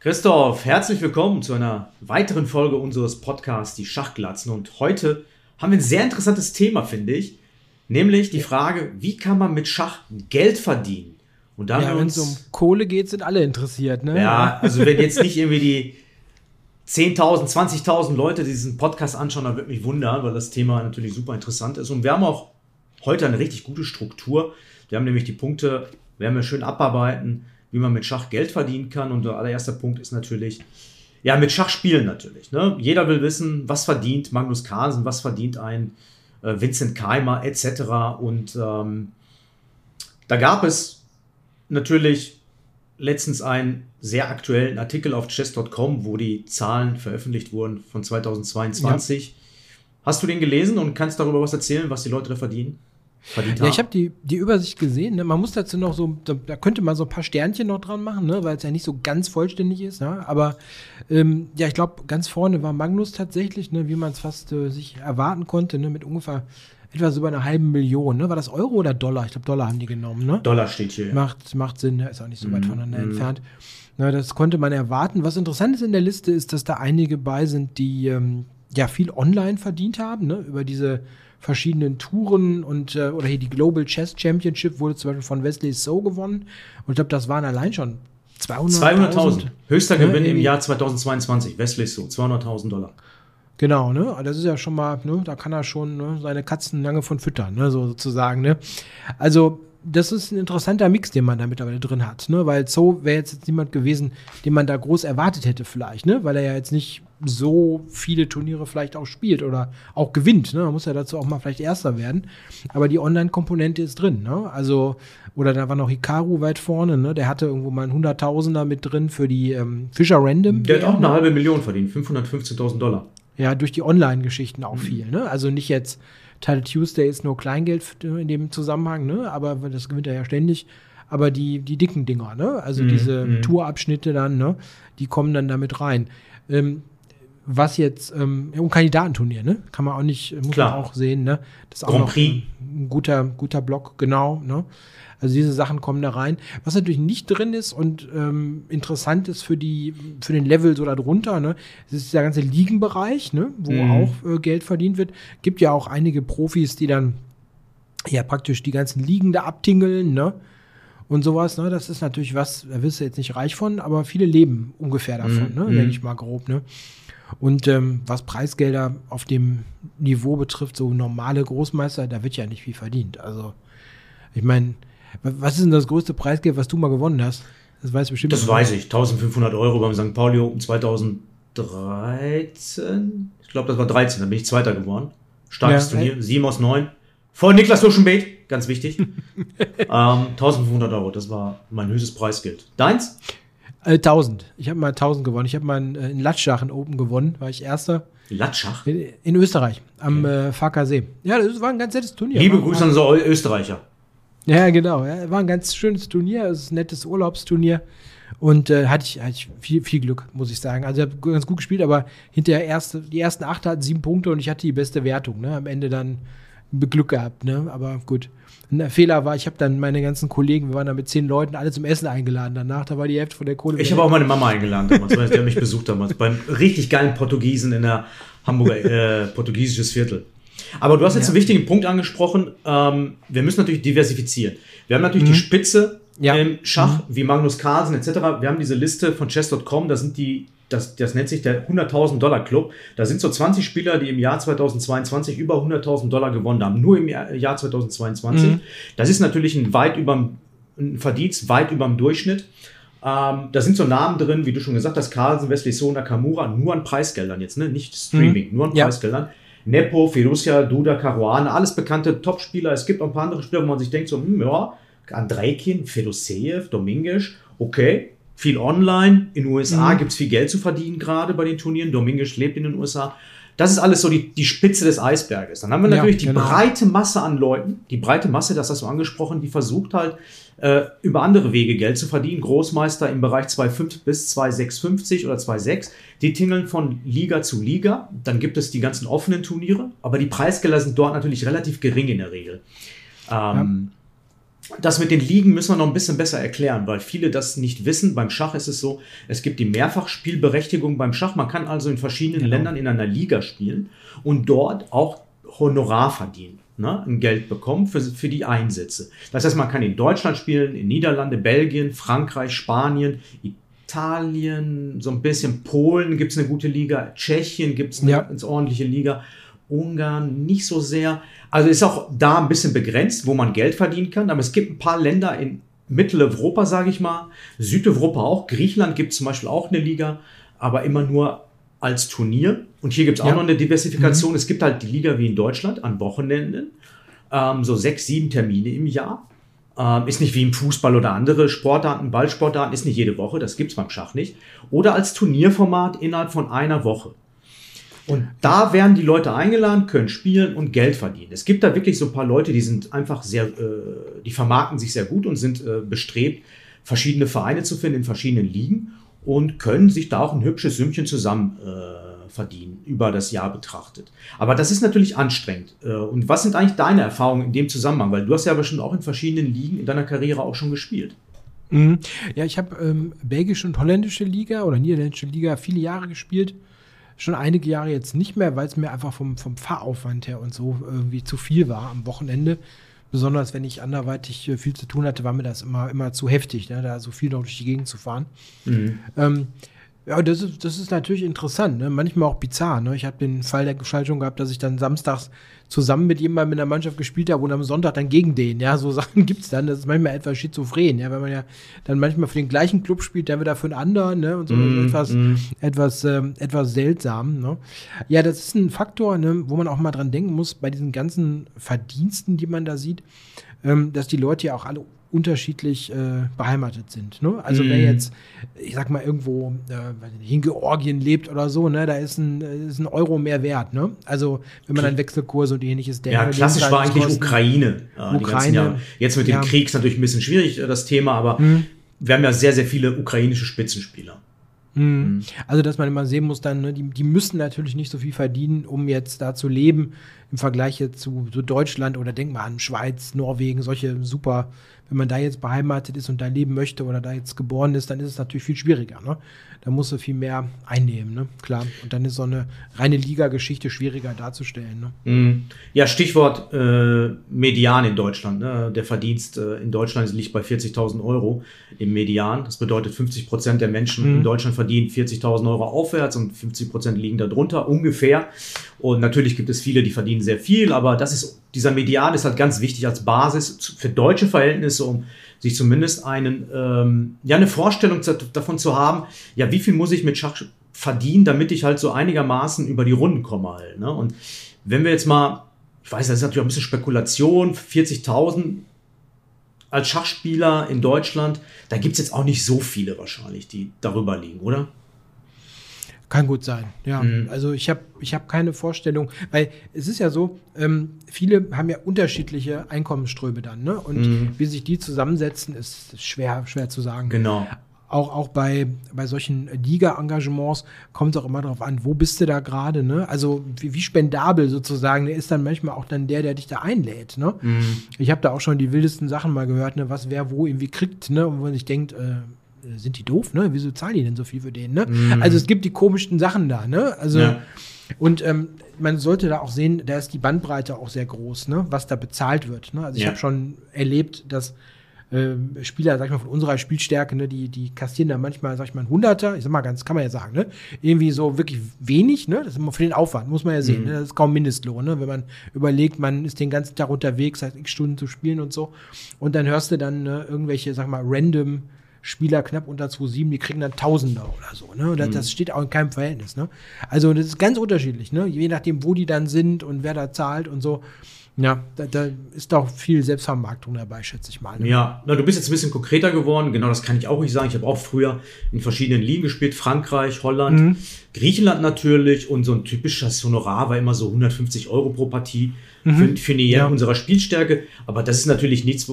Christoph, herzlich willkommen zu einer weiteren Folge unseres Podcasts Die Schachglatzen. Und heute haben wir ein sehr interessantes Thema, finde ich. Nämlich die Frage, wie kann man mit Schach Geld verdienen? Und da ja, wenn es um Kohle geht, sind alle interessiert, ne? Ja, also wenn jetzt nicht irgendwie die 10.000, 20.000 Leute diesen Podcast anschauen, dann würde mich wundern, weil das Thema natürlich super interessant ist. Und wir haben auch heute eine richtig gute Struktur. Wir haben nämlich die Punkte, werden wir schön abarbeiten, wie man mit Schach Geld verdienen kann. Und der allererste Punkt ist natürlich, ja, mit Schach spielen natürlich. Ne? Jeder will wissen, was verdient Magnus Carlsen, was verdient ein äh, Vincent Keimer etc. Und ähm, da gab es natürlich letztens einen sehr aktuellen Artikel auf chess.com, wo die Zahlen veröffentlicht wurden von 2022. Ja. Hast du den gelesen und kannst darüber was erzählen, was die Leute da verdienen? Verdient Ja, ich habe die, die Übersicht gesehen. Ne? Man muss dazu noch so, da, da, könnte man so ein paar Sternchen noch dran machen, ne? weil es ja nicht so ganz vollständig ist. Ne? Aber ähm, ja, ich glaube, ganz vorne war Magnus tatsächlich, ne? wie man es fast äh, sich erwarten konnte, ne? mit ungefähr etwas über einer halben Million. Ne? War das Euro oder Dollar? Ich glaube, Dollar haben die genommen. Ne? Dollar steht hier. Macht, macht Sinn, ne? ist auch nicht so weit mm, voneinander mm. entfernt. Na, das konnte man erwarten. Was interessant ist in der Liste, ist, dass da einige bei sind, die ähm, ja viel online verdient haben, ne? über diese verschiedenen Touren und äh, oder hier die Global Chess Championship wurde zum Beispiel von Wesley So gewonnen. Und ich glaube, das waren allein schon 200.000. 200.000. Höchster Gewinn im Jahr 2022. Wesley So, 200.000 Dollar. Genau, ne? Das ist ja schon mal, ne? Da kann er schon ne? seine Katzen lange von füttern, ne? So sozusagen, ne? Also das ist ein interessanter Mix, den man da mittlerweile drin hat, ne? Weil so wäre jetzt niemand gewesen, den man da groß erwartet hätte, vielleicht, ne? Weil er ja jetzt nicht so viele Turniere vielleicht auch spielt oder auch gewinnt, ne? Man muss ja dazu auch mal vielleicht Erster werden. Aber die Online-Komponente ist drin, ne? Also, oder da war noch Hikaru weit vorne, ne? Der hatte irgendwo mal ein Hunderttausender mit drin für die ähm, Fischer Random. Der hat auch eine halbe Million verdient, 515.000 Dollar. Ja, durch die Online-Geschichten auch mhm. viel, ne? Also nicht jetzt Title Tuesday ist nur Kleingeld in dem Zusammenhang, ne? aber das gewinnt er ja ständig. Aber die, die dicken Dinger, ne? also mm, diese mm. Tourabschnitte dann, ne? die kommen dann damit rein. Ähm, was jetzt, ähm, um Kandidatenturnier, ne? Kann man auch nicht, muss Klar. man auch sehen, ne? Das ist auch noch. Ein, ein, guter, guter Block, genau, ne? Also diese Sachen kommen da rein. Was natürlich nicht drin ist und ähm, interessant ist für die, für den Level so darunter, ne, das ist der ganze Liegenbereich, ne, wo mhm. auch äh, Geld verdient wird. Gibt ja auch einige Profis, die dann ja praktisch die ganzen Liegen da abtingeln, ne? Und sowas, ne? Das ist natürlich was, da wirst du jetzt nicht reich von, aber viele leben ungefähr davon, mhm. ne? Denke ich mal grob, ne? Und ähm, was Preisgelder auf dem Niveau betrifft, so normale Großmeister, da wird ja nicht viel verdient. Also, ich meine, was ist denn das größte Preisgeld, was du mal gewonnen hast? Das weiß bestimmt. Das weiß ich. 1500 Euro beim St. Pauli Open 2013. Ich glaube, das war 13. Da bin ich Zweiter geworden. Starkes ja, Turnier. 7 aus 9. Vor Niklas Luschenbeet. Ganz wichtig. ähm, 1500 Euro. Das war mein höchstes Preisgeld. Deins? Äh, 1000. Ich habe mal 1000 gewonnen. Ich habe mal in, äh, in Latschach in Open gewonnen. War ich Erster. Latschach? In, in Österreich. Am okay. äh, Farker See. Ja, das war ein ganz nettes Turnier. Liebe Grüße an so Österreicher. Ja, genau. Ja. War ein ganz schönes Turnier, es ist ein nettes Urlaubsturnier. Und äh, hatte ich, hatte ich viel, viel Glück, muss ich sagen. Also ich habe ganz gut gespielt, aber hinterher erste, die ersten acht hatten sieben Punkte und ich hatte die beste Wertung. Ne? Am Ende dann Glück gehabt, ne? Aber gut. Ein Fehler war, ich habe dann meine ganzen Kollegen, wir waren da mit zehn Leuten, alle zum Essen eingeladen. Danach, da war die Hälfte von der Kohle. Ich habe auch meine Mama eingeladen damals, weil die hat mich besucht damals. Beim richtig geilen Portugiesen in der Hamburger äh, portugiesisches Viertel. Aber du hast jetzt ja. einen wichtigen Punkt angesprochen. Ähm, wir müssen natürlich diversifizieren. Wir haben natürlich mhm. die Spitze ja. im Schach, mhm. wie Magnus Carlsen etc. Wir haben diese Liste von chess.com, da sind die, das, das nennt sich der 100.000 Dollar Club. Da sind so 20 Spieler, die im Jahr 2022 über 100.000 Dollar gewonnen haben. Nur im Jahr 2022. Mhm. Das ist natürlich ein weit über ein Verdienst weit über dem Durchschnitt. Ähm, da sind so Namen drin, wie du schon gesagt hast, Carlsen, Wesley So, Nakamura, nur an Preisgeldern jetzt, ne? nicht Streaming, mhm. nur an ja. Preisgeldern. Nepo, Fiducia, Duda, Caruana, alles bekannte Top-Spieler. Es gibt auch ein paar andere Spieler, wo man sich denkt, so, hm, ja, Andreikin, Fedoseev, Dominguez, okay, viel online. In den USA mhm. gibt es viel Geld zu verdienen, gerade bei den Turnieren. Dominguez lebt in den USA. Das ist alles so die, die Spitze des Eisberges. Dann haben wir natürlich ja, genau. die breite Masse an Leuten. Die breite Masse, das hast du angesprochen, die versucht halt, äh, über andere Wege Geld zu verdienen. Großmeister im Bereich 2,5 bis 2,650 oder 2,6. Die tingeln von Liga zu Liga. Dann gibt es die ganzen offenen Turniere. Aber die Preisgelder sind dort natürlich relativ gering in der Regel. Ähm, ja. Das mit den Ligen müssen wir noch ein bisschen besser erklären, weil viele das nicht wissen. Beim Schach ist es so, es gibt die Mehrfachspielberechtigung beim Schach. Man kann also in verschiedenen genau. Ländern in einer Liga spielen und dort auch Honorar verdienen, ne? ein Geld bekommen für, für die Einsätze. Das heißt, man kann in Deutschland spielen, in Niederlande, Belgien, Frankreich, Spanien, Italien, so ein bisschen Polen gibt es eine gute Liga, Tschechien gibt es eine ja. ganz ordentliche Liga, Ungarn nicht so sehr. Also ist auch da ein bisschen begrenzt, wo man Geld verdienen kann. Aber es gibt ein paar Länder in Mitteleuropa, sage ich mal, Südeuropa auch. Griechenland gibt zum Beispiel auch eine Liga, aber immer nur als Turnier. Und hier gibt es auch ja. noch eine Diversifikation. Mhm. Es gibt halt die Liga wie in Deutschland an Wochenenden, ähm, so sechs, sieben Termine im Jahr. Ähm, ist nicht wie im Fußball oder andere Sportarten, Ballsportarten, ist nicht jede Woche, das gibt es beim Schach nicht. Oder als Turnierformat innerhalb von einer Woche. Und da werden die Leute eingeladen, können spielen und Geld verdienen. Es gibt da wirklich so ein paar Leute, die sind einfach sehr, äh, die vermarkten sich sehr gut und sind äh, bestrebt, verschiedene Vereine zu finden in verschiedenen Ligen und können sich da auch ein hübsches Sümmchen zusammen äh, verdienen, über das Jahr betrachtet. Aber das ist natürlich anstrengend. Äh, und was sind eigentlich deine Erfahrungen in dem Zusammenhang? Weil du hast ja bestimmt auch in verschiedenen Ligen in deiner Karriere auch schon gespielt. Mhm. Ja, ich habe ähm, belgische und holländische Liga oder niederländische Liga viele Jahre gespielt schon einige Jahre jetzt nicht mehr, weil es mir einfach vom, vom Fahraufwand her und so irgendwie zu viel war am Wochenende. Besonders wenn ich anderweitig äh, viel zu tun hatte, war mir das immer, immer zu heftig, ne, da so viel noch durch die Gegend zu fahren. Mhm. Ähm, ja, das ist, das ist natürlich interessant, ne? manchmal auch bizarr. Ne? Ich habe den Fall der Gestaltung gehabt, dass ich dann samstags zusammen mit jemandem in der Mannschaft gespielt habe und am Sonntag dann gegen den. Ja, so Sachen gibt es dann. Das ist manchmal etwas schizophren, ja, wenn man ja dann manchmal für den gleichen Club spielt, der wieder für einen anderen, ne? Und so mm, etwas, mm. etwas, ähm, etwas seltsam. Ne? Ja, das ist ein Faktor, ne, wo man auch mal dran denken muss, bei diesen ganzen Verdiensten, die man da sieht, ähm, dass die Leute ja auch alle unterschiedlich äh, beheimatet sind. Ne? Also mm. wer mhm. jetzt, ich sag mal, irgendwo äh, in Georgien lebt oder so, ne, da ist ein, ist ein Euro mehr wert. Ne? Also wenn man dann Wechselkurse und ähnliches denkt. Ja, klassisch war eigentlich Ukraine. Ja, Ukraine. Jetzt mit dem ja. Krieg ist natürlich ein bisschen schwierig, äh, das Thema, aber mm. wir haben ja sehr, sehr viele ukrainische Spitzenspieler. Mm. Also, dass man immer sehen muss, dann, ne, die, die müssen natürlich nicht so viel verdienen, um jetzt da zu leben im Vergleich zu, zu Deutschland oder denk mal an Schweiz, Norwegen, solche super wenn man da jetzt beheimatet ist und da leben möchte oder da jetzt geboren ist, dann ist es natürlich viel schwieriger. Ne? Da musst du viel mehr einnehmen, ne? klar. Und dann ist so eine reine Liga-Geschichte schwieriger darzustellen. Ne? Mhm. Ja, Stichwort äh, Median in Deutschland. Ne? Der Verdienst äh, in Deutschland liegt bei 40.000 Euro im Median. Das bedeutet, 50 Prozent der Menschen mhm. in Deutschland verdienen 40.000 Euro aufwärts und 50 Prozent liegen darunter ungefähr. Und natürlich gibt es viele, die verdienen sehr viel, aber das ist, dieser Median ist halt ganz wichtig als Basis für deutsche Verhältnisse, um sich zumindest einen, ähm, ja, eine Vorstellung davon zu haben, ja, wie viel muss ich mit Schach verdienen, damit ich halt so einigermaßen über die Runden komme halt. Ne? Und wenn wir jetzt mal, ich weiß, das ist natürlich auch ein bisschen Spekulation, 40.000 als Schachspieler in Deutschland, da gibt es jetzt auch nicht so viele wahrscheinlich, die darüber liegen, oder? Kann gut sein, ja. Mhm. Also ich habe ich hab keine Vorstellung, weil es ist ja so, ähm, viele haben ja unterschiedliche Einkommensströme dann, ne? Und mhm. wie sich die zusammensetzen, ist schwer, schwer zu sagen. Genau. Auch, auch bei, bei solchen Liga-Engagements kommt es auch immer darauf an, wo bist du da gerade, ne? Also wie, wie, spendabel sozusagen, der ist dann manchmal auch dann der, der dich da einlädt, ne? Mhm. Ich habe da auch schon die wildesten Sachen mal gehört, ne? Was wer wo irgendwie kriegt, ne? Und wenn ich denkt, äh, sind die doof, ne? Wieso zahlen die denn so viel für den, ne? Mhm. Also es gibt die komischsten Sachen da, ne? Also ja. und ähm, man sollte da auch sehen, da ist die Bandbreite auch sehr groß, ne? Was da bezahlt wird. Ne? Also ich ja. habe schon erlebt, dass äh, Spieler, sag ich mal, von unserer Spielstärke, ne, die, die kassieren da manchmal, sag ich mal, ein Hunderter, ich sag mal ganz, kann man ja sagen, ne? Irgendwie so wirklich wenig, ne? Das ist immer für den Aufwand, muss man ja sehen. Mhm. Ne? Das ist kaum Mindestlohn, ne? Wenn man überlegt, man ist den ganzen Tag unterwegs, hat x Stunden zu spielen und so. Und dann hörst du dann ne, irgendwelche, sag mal, random Spieler knapp unter 2,7, die kriegen dann Tausender oder so. Ne? Das, mhm. das, steht auch in keinem Verhältnis. Ne? Also das ist ganz unterschiedlich, ne? je nachdem, wo die dann sind und wer da zahlt und so. Ja, da, da ist doch viel Selbstvermarktung dabei, schätze ich mal. Ne? Ja, na, du bist jetzt ein bisschen konkreter geworden. Genau, das kann ich auch nicht sagen. Ich habe auch früher in verschiedenen Ligen gespielt. Frankreich, Holland, mhm. Griechenland natürlich. Und so ein typisches Honorar war immer so 150 Euro pro Partie mhm. für, für eine ja. unserer Spielstärke. Aber das ist natürlich nichts,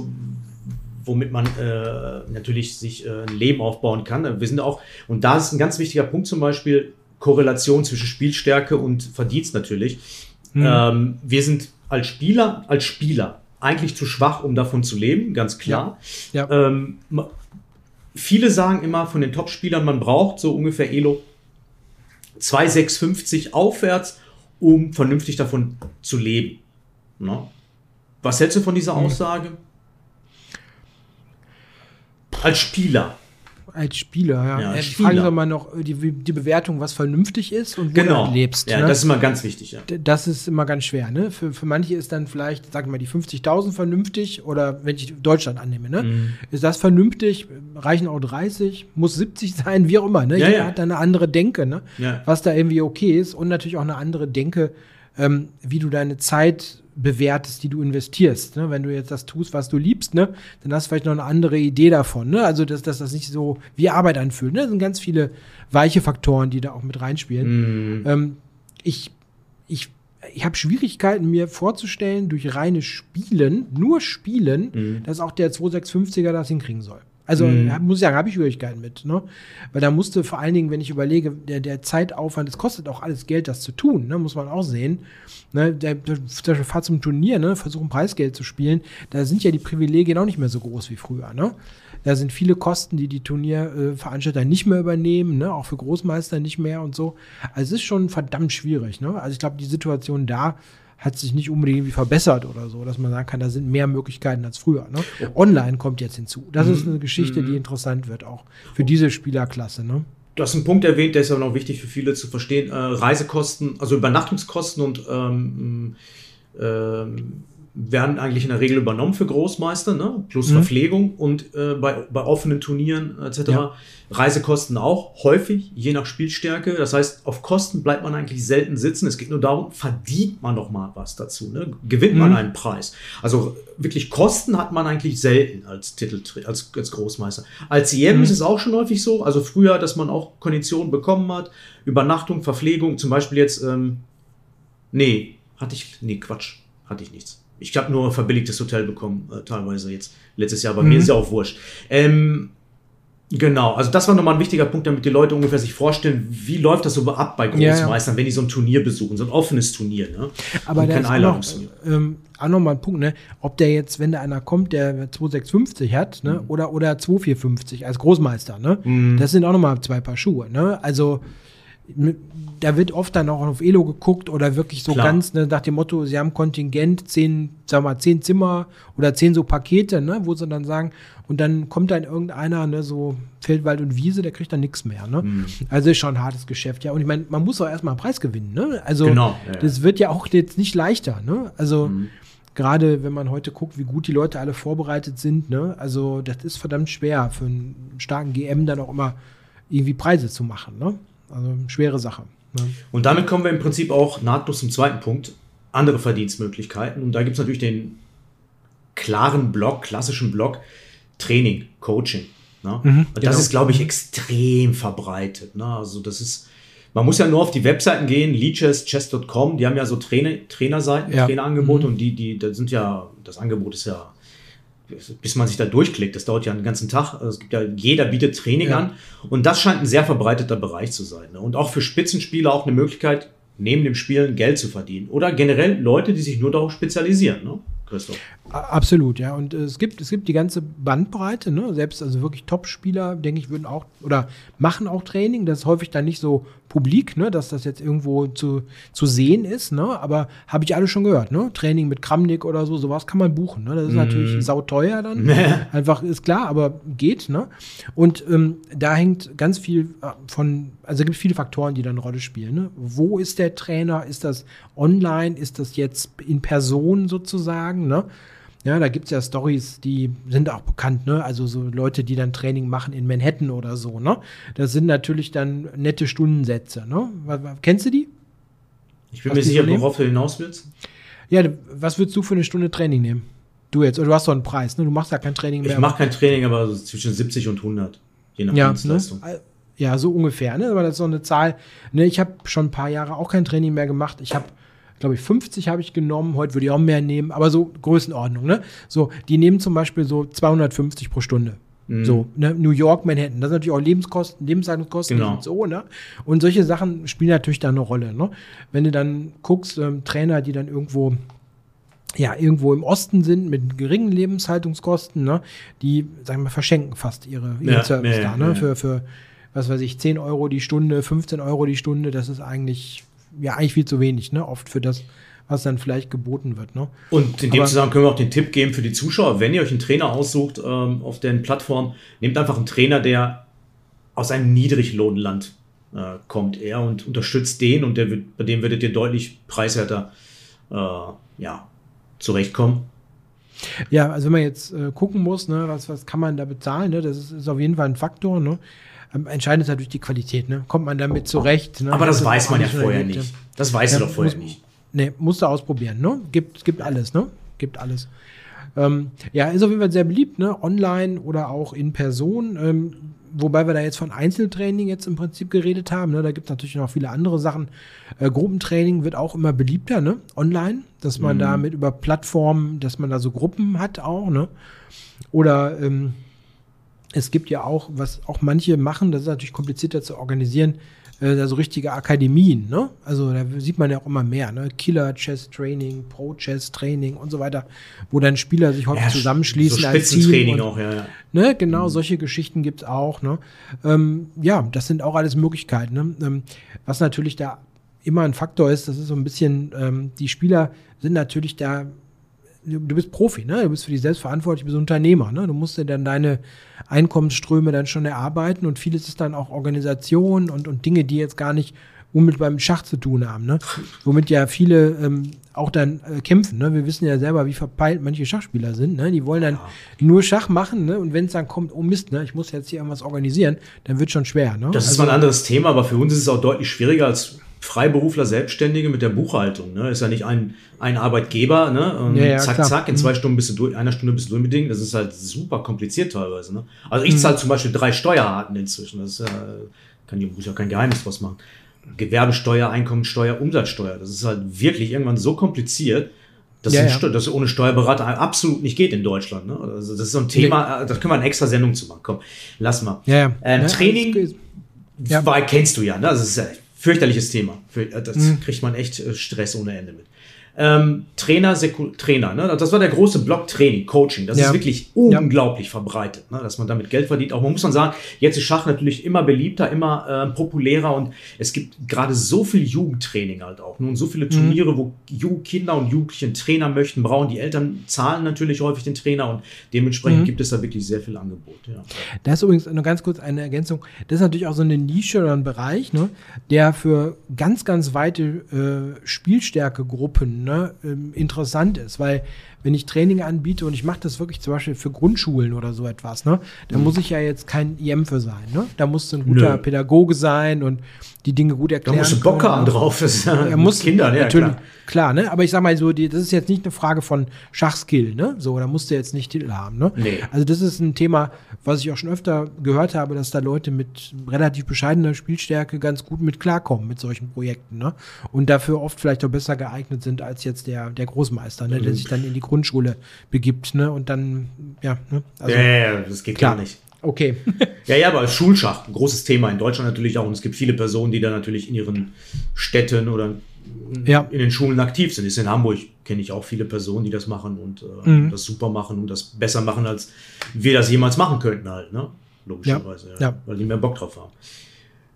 womit man äh, natürlich sich äh, ein Leben aufbauen kann. Wir sind auch, und da ist ein ganz wichtiger Punkt zum Beispiel, Korrelation zwischen Spielstärke und Verdienst natürlich. Mhm. Ähm, wir sind als Spieler, als Spieler eigentlich zu schwach, um davon zu leben, ganz klar. Ja. ja. Ähm, viele sagen immer von den Top-Spielern, man braucht so ungefähr Elo 2,650 aufwärts, um vernünftig davon zu leben. No? Ne? Was hältst du von dieser hm. Aussage? Als Spieler als Spieler, ja. ja als Spieler. Fragen wir mal noch die, die Bewertung, was vernünftig ist und wo genau. du lebst. Ja, ne? das ist immer ganz wichtig, ja. Das ist immer ganz schwer, ne? Für, für manche ist dann vielleicht, sagen wir mal, die 50.000 vernünftig oder wenn ich Deutschland annehme, ne? Mhm. Ist das vernünftig? Reichen auch 30? Muss 70 sein? Wie auch immer, ne? Ja, Jeder ja. hat da eine andere Denke, ne? Was da irgendwie okay ist und natürlich auch eine andere Denke, ähm, wie du deine Zeit bewertest, die du investierst. Ne? Wenn du jetzt das tust, was du liebst, ne? dann hast du vielleicht noch eine andere Idee davon. Ne? Also, dass, dass das nicht so wie Arbeit anfühlt. Ne? Das sind ganz viele weiche Faktoren, die da auch mit reinspielen. Mm. Ähm, ich ich, ich habe Schwierigkeiten, mir vorzustellen, durch reine Spielen, nur Spielen, mm. dass auch der 2650er das hinkriegen soll. Also Mhm. muss ich sagen, habe ich Schwierigkeiten mit, ne? Weil da musste vor allen Dingen, wenn ich überlege, der, der Zeitaufwand, es kostet auch alles Geld, das zu tun, ne? Muss man auch sehen. Ne? Der, der, der Fahrt zum Turnier, ne? Versuchen Preisgeld zu spielen, da sind ja die Privilegien auch nicht mehr so groß wie früher, ne? Da sind viele Kosten, die die Turnierveranstalter nicht mehr übernehmen, ne? auch für Großmeister nicht mehr und so. Also es ist schon verdammt schwierig. Ne? Also ich glaube, die Situation da hat sich nicht unbedingt irgendwie verbessert oder so, dass man sagen kann, da sind mehr Möglichkeiten als früher. Ne? Online kommt jetzt hinzu. Das ist eine Geschichte, die interessant wird auch für diese Spielerklasse. Ne? Du hast einen Punkt erwähnt, der ist aber noch wichtig für viele zu verstehen. Äh, Reisekosten, also Übernachtungskosten und ähm, ähm, werden eigentlich in der Regel übernommen für Großmeister, ne? plus Mhm. Verpflegung und äh, bei, bei offenen Turnieren etc. Ja. Reisekosten auch, häufig, je nach Spielstärke. Das heißt, auf Kosten bleibt man eigentlich selten sitzen. Es geht nur darum, verdient man noch mal was dazu, ne? gewinnt man Mhm. einen Preis. Also wirklich Kosten hat man eigentlich selten als Titel, als, als Großmeister. Als EM Mhm. ist es auch schon häufig so, also früher, dass man auch Konditionen bekommen hat, Übernachtung, Verpflegung, zum Beispiel jetzt, ähm, nee, hatte ich, nee, Quatsch, hatte ich nichts. Ich habe nur verbilligtes Hotel bekommen, äh, teilweise jetzt letztes Jahr. Bei Mhm. mir ist ja auch wurscht. Ähm, genau, also das war nochmal ein wichtiger Punkt, damit die Leute ungefähr sich vorstellen, wie läuft das so ab bei Ja, ja. Großmeistern, wenn die so ein Turnier besuchen, so ein offenes Turnier. Ne? Aber Und da kein ist auch noch, Einladungsturnier. ähm, auch ein Punkt, ne? ob der jetzt, wenn da einer kommt, der 2650 hat, ne? oder, oder 2450 als Großmeister, ne? Mhm. das sind auch noch mal zwei Paar Schuhe. Ne? Also da wird oft dann auch auf Elo geguckt oder wirklich so Klar. ganz ne, nach dem Motto, sie haben Kontingent, zehn, sagen wir mal, zehn Zimmer oder zehn so Pakete, ne, wo sie dann sagen, und dann kommt dann irgendeiner, ne, so Feldwald und Wiese, der kriegt dann nichts mehr. Ne? Mhm. Also ist schon ein hartes Geschäft, ja. Und ich meine, man muss auch erstmal einen Preis gewinnen, ne? Also Genau, das wird ja auch jetzt nicht leichter, ne? Also Mhm. gerade wenn man heute guckt, wie gut die Leute alle vorbereitet sind, ne? Also das ist verdammt schwer für einen starken GM dann auch immer irgendwie Preise zu machen, ne? Also schwere Sache. Ne? Und damit kommen wir im Prinzip auch nahtlos zum zweiten Punkt, andere Verdienstmöglichkeiten. Und da gibt es natürlich den klaren Block, klassischen Block, Training, Coaching. Ne? Mhm, Und das genau. ist, glaube ich, extrem verbreitet. Ne? Also das ist, man muss ja nur auf die Webseiten gehen, Leeches, Chess.com, die haben ja so Trainer, Trainerseiten, Ja. Trainerangebote Mhm. und die, die, da sind ja, das Angebot ist ja, bis man sich da durchklickt, das dauert ja einen ganzen Tag. Also es gibt ja, jeder bietet Training Ja. an und das scheint ein sehr verbreiteter Bereich zu sein. Ne? Und auch für Spitzenspieler auch eine Möglichkeit, neben dem Spielen Geld zu verdienen. Oder generell Leute, die sich nur darauf spezialisieren, ne? Christoph. Absolut, ja. Und äh, es gibt, es gibt die ganze Bandbreite, ne? Selbst also wirklich Top-Spieler, denke ich, würden auch oder machen auch Training. Das ist häufig dann nicht so publik, ne, dass das jetzt irgendwo zu, zu sehen ist, ne? Aber habe ich alle schon gehört, ne? Training mit Kramnik oder so, sowas kann man buchen. Ne? Das ist Mhm. natürlich sauteuer dann. Einfach ist klar, aber geht, ne? Und ähm, da hängt ganz viel äh, von, also es gibt viele Faktoren, die da eine Rolle spielen. Ne? Wo ist der Trainer? Ist das online? Ist das jetzt in Person sozusagen? Ne? Ja, da gibt es ja Stories, die sind auch bekannt, ne? Also so Leute, die dann Training machen in Manhattan oder so, ne? Das sind natürlich dann nette Stundensätze, ne? Kennst du die? Ich bin Hast mir sicher, worauf du hinaus willst. Ja, was würdest du für eine Stunde Training nehmen? Du jetzt, oder du hast doch einen Preis, ne? Du machst ja kein Training mehr. Ich mache kein Training, aber so zwischen 70 und 100, je nach ja, ne? Dienstleistung. ja, so ungefähr, ne? Aber das ist so eine Zahl. Ne, ich habe schon ein paar Jahre auch kein Training mehr gemacht. Ich habe, glaube ich, 50 habe ich genommen. Heute würde ich auch mehr nehmen, aber so Größenordnung, ne? So, die nehmen zum Beispiel so 250 pro Stunde. Mhm. So, ne? New York, Manhattan, das sind natürlich auch Lebenskosten, Lebenshaltungskosten Genau. und so, ne? Und solche Sachen spielen natürlich da eine Rolle, ne? Wenn du dann guckst, ähm, Trainer, die dann irgendwo ja, irgendwo im Osten sind mit geringen Lebenshaltungskosten, ne, die, sagen wir, verschenken fast ihre, ihren Ja, Service ja, da, ne, ja. für, für, was weiß ich, 10 Euro die Stunde, 15 Euro die Stunde, das ist eigentlich, ja, eigentlich viel zu wenig, ne, oft für das, was dann vielleicht geboten wird, ne. Und in dem Aber- Zusammenhang können wir auch den Tipp geben für die Zuschauer, wenn ihr euch einen Trainer aussucht ähm, auf den Plattformen, nehmt einfach einen Trainer, der aus einem Niedriglohnland äh, kommt eher und unterstützt den und der wird, bei dem werdet ihr deutlich preiswerter äh, ja, zurechtkommen. Ja, also wenn man jetzt äh, gucken muss, ne, was, was kann man da bezahlen, ne, das ist, ist auf jeden Fall ein Faktor, ne. Ähm, entscheidend ist natürlich die Qualität, ne. Kommt man damit zurecht, ne? Aber das ist weiß auch man ja vorher erlebt, nicht. Das weißt Ja, du doch vorher muss- nicht. Nee, musst du ausprobieren, ne? Gibt, gibt alles, ne? Gibt alles. Ähm, ja, ist auf jeden Fall sehr beliebt, ne? Online oder auch in Person. Ähm, wobei wir da jetzt von Einzeltraining jetzt im Prinzip geredet haben. Ne? Da gibt es natürlich noch viele andere Sachen. Äh, Gruppentraining wird auch immer beliebter, ne? Online, dass man da mit über Plattformen, dass man da so Gruppen hat auch, ne? Oder ähm, es gibt ja auch, was auch manche machen, das ist natürlich komplizierter zu organisieren, äh, da so richtige Akademien, ne? Also da sieht man ja auch immer mehr, ne? Killer Chess Training, Pro Chess Training und so weiter, wo dann Spieler sich häufig Ja, zusammenschließen so. Spitzentraining und- auch, ja. ja. Ne, genau, solche Geschichten gibt's auch. Ne? Ähm, ja, das sind auch alles Möglichkeiten. Ne? Ähm, was natürlich da immer ein Faktor ist, das ist so ein bisschen, ähm, die Spieler sind natürlich da, du bist Profi, ne? du bist für dich selbst verantwortlich, du bist Unternehmer. Ne? Du musst dir dann deine Einkommensströme dann schon erarbeiten und vieles ist dann auch Organisation und, und Dinge, die jetzt gar nicht unmittelbar mit Schach zu tun haben. Ne? Womit ja viele ähm, auch dann äh, kämpfen. Ne? Wir wissen ja selber, wie verpeilt manche Schachspieler sind. Ne? Die wollen dann nur Schach machen ne? und wenn es dann kommt, oh Mist, ne? ich muss jetzt hier irgendwas organisieren, dann wird schon schwer. Ne? Das ist Also- mal ein anderes Thema, aber für uns ist es auch deutlich schwieriger als Freiberufler, Selbstständige mit der Buchhaltung. Ne? Ist ja nicht ein, ein Arbeitgeber, ne? Und Ja, ja, zack, klar. zack, in Mhm. zwei Stunden bist du durch, einer Stunde bist du Dingen. Das ist halt super kompliziert teilweise. Ne? Also Mhm. ich zahle zum Beispiel drei Steuerarten inzwischen. Das ist ja, kann ich muss ja kein Geheimnis draus machen. Gewerbesteuer, Einkommensteuer, Umsatzsteuer. Das ist halt wirklich irgendwann so kompliziert, dass, Ja, ja. Dass ohne Steuerberater absolut nicht geht in Deutschland. Ne? Also das ist so ein Thema, äh, da können wir eine extra Sendung zu machen. Komm, lass mal. ja, ja. Ähm? Training Also, Ja. weil kennst du ja, ne? Das ist ein fürchterliches Thema. Für- äh, Das Mhm. kriegt man echt äh, Stress ohne Ende mit. Ähm, Trainer, Seku Trainer, ne? Das war der große Block Training, Coaching. Das Ja. ist wirklich unglaublich verbreitet, ne? dass man damit Geld verdient. Auch man muss man sagen, jetzt ist Schach natürlich immer beliebter, immer äh, populärer und es gibt gerade so viel Jugendtraining halt auch. Nun so Mhm. viele Turniere, wo Ju Kinder und Jugendliche einen Trainer möchten, brauchen. Die Eltern zahlen natürlich häufig den Trainer und dementsprechend Mhm. gibt es da wirklich sehr viel Angebot. Ja. Da ist übrigens nur ganz kurz eine Ergänzung. Das ist natürlich auch so eine Nische oder ein Bereich, ne, der für ganz, ganz weite äh, Spielstärkegruppen ne, ähm, interessant ist, weil wenn ich Training anbiete und ich mache das wirklich zum Beispiel für Grundschulen oder so etwas, ne, da muss ich ja jetzt kein IM für sein. Ne? Da musst du ein guter Nö. Pädagoge sein und die Dinge gut Da erklären. musst du Bock können, haben drauf. Das ja er muss Kindern, ja, natürlich klar. klar. ne? Aber ich sag mal so, die, das ist jetzt nicht eine Frage von Schachskill, ne? So, da musst du jetzt nicht Titel haben, ne? Nee. Also das ist ein Thema, was ich auch schon öfter gehört habe, dass da Leute mit relativ bescheidener Spielstärke ganz gut mit klarkommen mit solchen Projekten, ne? Und dafür oft vielleicht auch besser geeignet sind als jetzt der der Großmeister, ne? Der Mhm. sich dann in die Grundschule begibt, ne? Und dann ja, ne? Also ja, ja, ja, das geht klar. gar nicht. Okay. Ja, ja, aber als Schulschach, ein großes Thema in Deutschland natürlich auch. Und es gibt viele Personen, die da natürlich in ihren Städten oder Ja. in den Schulen aktiv sind. Ist in Hamburg kenne ich auch viele Personen, die das machen und äh, Mhm. das super machen und das besser machen, als wir das jemals machen könnten halt, ne? Logischerweise, ja, Ja. Weil die mehr Bock drauf haben.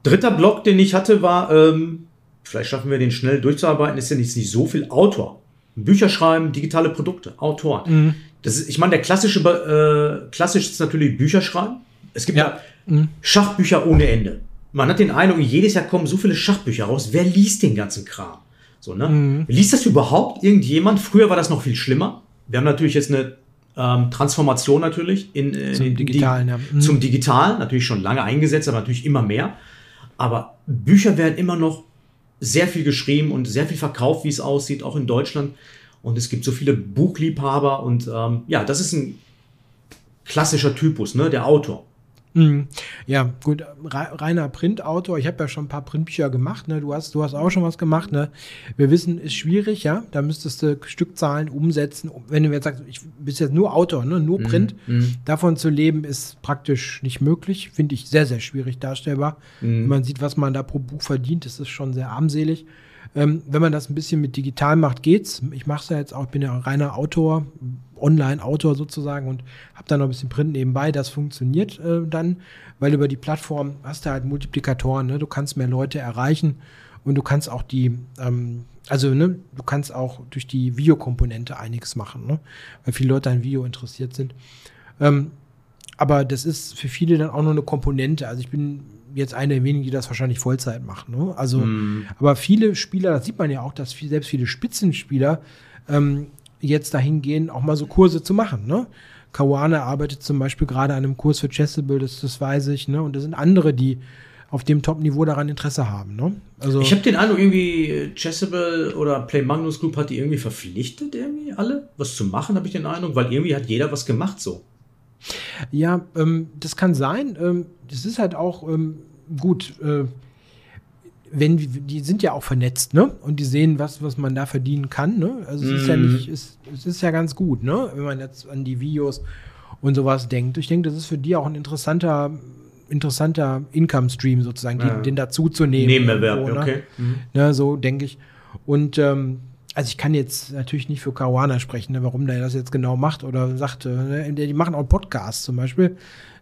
Dritter Block, den ich hatte, war, ähm, vielleicht schaffen wir den schnell durchzuarbeiten, ist ja nicht, nicht so viel Autor. Bücher schreiben, digitale Produkte, Autoren. Mhm. Das ist, ich meine, der klassische, äh, klassisch ist natürlich Bücher schreiben. Es gibt Ja. ja, Mhm. Schachbücher ohne Ende. Man hat den Eindruck, jedes Jahr kommen so viele Schachbücher raus. Wer liest den ganzen Kram? So, ne? Mhm. Liest das überhaupt irgendjemand? Früher war das noch viel schlimmer. Wir haben natürlich jetzt eine ähm, Transformation natürlich in, äh, Zum in Digitalen, ja. Mhm. Zum Digitalen, natürlich schon lange eingesetzt, aber natürlich immer mehr. Aber Bücher werden immer noch sehr viel geschrieben und sehr viel verkauft, wie es aussieht, auch in Deutschland. Und es gibt so viele Buchliebhaber und ähm, ja, das ist ein klassischer Typus, ne, der Autor. Mhm. Ja, gut, rei- reiner Printautor. Ich habe ja schon ein paar Printbücher gemacht, ne? Du hast, du hast auch schon was gemacht, ne? Wir wissen, ist schwierig, ja. Da müsstest du Stückzahlen umsetzen. Wenn du jetzt sagst, ich bist jetzt nur Autor, ne? Nur Print, mhm. davon zu leben, ist praktisch nicht möglich. Finde ich sehr, sehr schwierig darstellbar. Mhm. Wenn man sieht, was man da pro Buch verdient, das ist schon sehr armselig. Ähm, wenn man das ein bisschen mit digital macht, geht's. Ich mache es ja jetzt auch, ich bin ja reiner Autor, Online-Autor sozusagen und habe da noch ein bisschen Print nebenbei. Das funktioniert äh, dann, weil über die Plattform hast du halt Multiplikatoren. Ne? Du kannst mehr Leute erreichen und du kannst auch die, ähm, also ne, du kannst auch durch die Videokomponente einiges machen, ne? weil viele Leute an Video interessiert sind. Ähm, aber das ist für viele dann auch nur eine Komponente. Also ich bin jetzt einer der wenigen, die das wahrscheinlich Vollzeit machen. Ne? Also, mm. aber viele Spieler, das sieht man ja auch, dass viel, selbst viele Spitzenspieler ähm, jetzt dahin gehen, auch mal so Kurse zu machen. Ne? Kawane arbeitet zum Beispiel gerade an einem Kurs für Chessable, das, das weiß ich. Ne? Und da sind andere, die auf dem Top-Niveau daran Interesse haben. Ne? Also ich habe den Eindruck, irgendwie Chessable oder Play Magnus Group hat die irgendwie verpflichtet, irgendwie alle, was zu machen, habe ich den Eindruck, weil irgendwie hat jeder was gemacht so. Ja, ähm, das kann sein. Ähm, das ist halt auch ähm, gut. Äh, wenn die sind ja auch vernetzt, ne? Und die sehen, was, was man da verdienen kann, ne? Also es mm. ist ja mhm. nicht, es, es ist ja ganz gut, ne? Wenn man jetzt an die Videos und sowas denkt. Ich denke, das ist für die auch ein interessanter, interessanter Income-Stream sozusagen, ja. den, den dazu zu nehmen. Nebenerwerb, ne? okay. Mhm. Ne, so denke ich. Und ähm, also ich kann jetzt natürlich nicht für Caruana sprechen, ne, warum der das jetzt genau macht oder sagt, ne, die machen auch Podcasts zum Beispiel,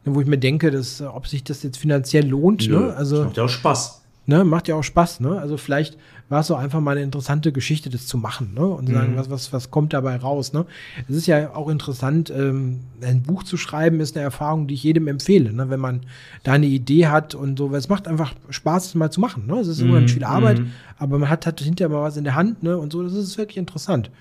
ne, wo ich mir denke, dass, ob sich das jetzt finanziell lohnt. Ne? Also, das macht ja auch Spaß. Ne, macht ja auch Spaß, ne? Also vielleicht war es so einfach mal eine interessante Geschichte, das zu machen, ne? Und sagen, mhm. was, was, was kommt dabei raus, ne? Es ist ja auch interessant, ähm, ein Buch zu schreiben, ist eine Erfahrung, die ich jedem empfehle, ne? Wenn man da eine Idee hat und so, weil es macht einfach Spaß, es mal zu machen, ne? Es ist mhm. viel Arbeit, mhm. aber man hat, hat hinterher mal was in der Hand, ne? Und so, das ist wirklich interessant.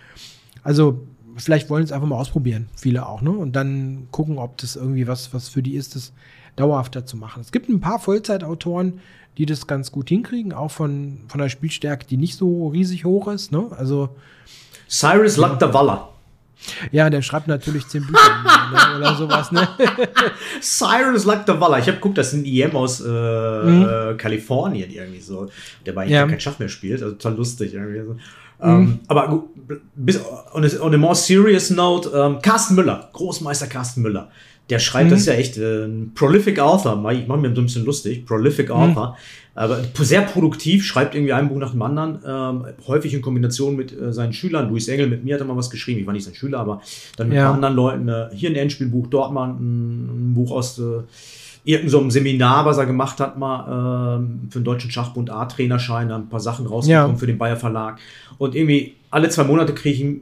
Also, vielleicht wollen es einfach mal ausprobieren, viele auch, ne? Und dann gucken, ob das irgendwie was, was für die ist, das dauerhafter zu machen. Es gibt ein paar Vollzeitautoren, die das ganz gut hinkriegen, auch von, von der Spielstärke, die nicht so riesig hoch ist. Ne? Also Cyrus ja. Lakdawalla. Ja, der schreibt natürlich zehn Bücher ne, oder sowas, ne? Cyrus Lakdawalla. Ich habe geguckt, das ist ein IM aus äh, mhm. Kalifornien irgendwie so, der bei ja. kein Schach mehr spielt. Also total lustig irgendwie so. Mhm. Ähm, aber bis, on a, on a more serious note, ähm, Carsten Müller, Großmeister Carsten Müller. Der schreibt, mhm. das ja echt äh, Prolific Author. Ich mache mir ein bisschen lustig. Prolific mhm. Author. Mhm. Aber sehr produktiv, schreibt irgendwie ein Buch nach dem anderen. Ähm, häufig in Kombination mit äh, seinen Schülern. Luis Engel, mit mir hat er mal was geschrieben. Ich war nicht sein Schüler, aber dann mit ja. anderen Leuten. Äh, hier ein Endspielbuch, dort mal ein, ein Buch aus äh, irgendeinem so Seminar, was er gemacht hat, mal äh, für den Deutschen Schachbund A-Trainerschein, ein paar Sachen rausgekommen ja. für den Bayer Verlag. Und irgendwie alle zwei Monate kriege ich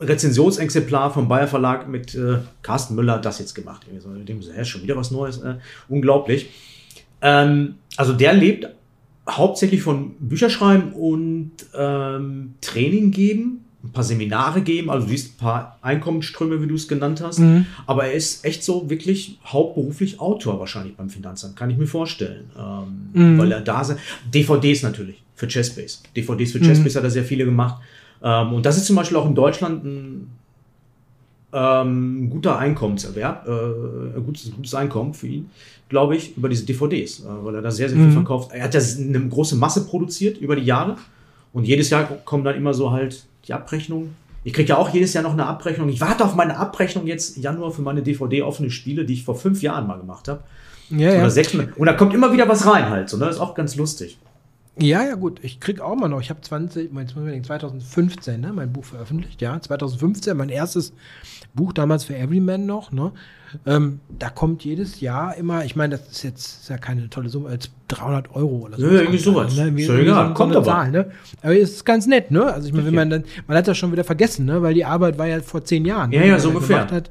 Rezensionsexemplar vom Bayer Verlag mit äh, Carsten Müller das jetzt gemacht. Ich so, dem so, hä, schon wieder was Neues. Äh, unglaublich. Ähm, also der lebt hauptsächlich von Bücherschreiben und ähm, Training geben, ein paar Seminare geben, also du siehst ein paar Einkommensströme, wie du es genannt hast. Mhm. Aber er ist echt so wirklich hauptberuflich Autor wahrscheinlich beim Finanzamt, kann ich mir vorstellen. Ähm, mhm. Weil er da sind. DVDs natürlich für Chessbase. DVDs für Chessbase mhm. hat er sehr viele gemacht. Ähm, und das ist zum Beispiel auch in Deutschland ein, ähm, guter Einkommenserwerb, äh, ein gutes, gutes Einkommen für ihn, glaube ich, über diese DVDs, äh, weil er da sehr, sehr viel mhm. verkauft. Er hat ja eine große Masse produziert über die Jahre und jedes Jahr kommen dann immer so halt die Abrechnungen. Ich kriege ja auch jedes Jahr noch eine Abrechnung. Ich warte auf meine Abrechnung jetzt Januar für meine DVD-offene Spiele, die ich vor fünf Jahren mal gemacht habe. Ja, Oder ja. sechs. Und da kommt immer wieder was rein halt. So, ne? Das ist auch ganz lustig. Ja, ja, gut. Ich krieg auch mal noch. Ich habe 20, mein, 2015, ne, mein Buch veröffentlicht. Ja, 2015, mein erstes Buch damals für Everyman noch. Ne? Ähm, da kommt jedes Jahr immer, ich meine, das ist jetzt ist ja keine tolle Summe, als 300 Euro oder so. Ja, irgendwie sowas. Ne? Wie, so, egal, so, kommt aber. Zahl, ne? Aber es ist ganz nett, ne? Also ich meine, wenn man dann, man hat das schon wieder vergessen, ne? Weil die Arbeit war ja vor zehn Jahren. Ja, ne? ja, so ungefähr. Hat.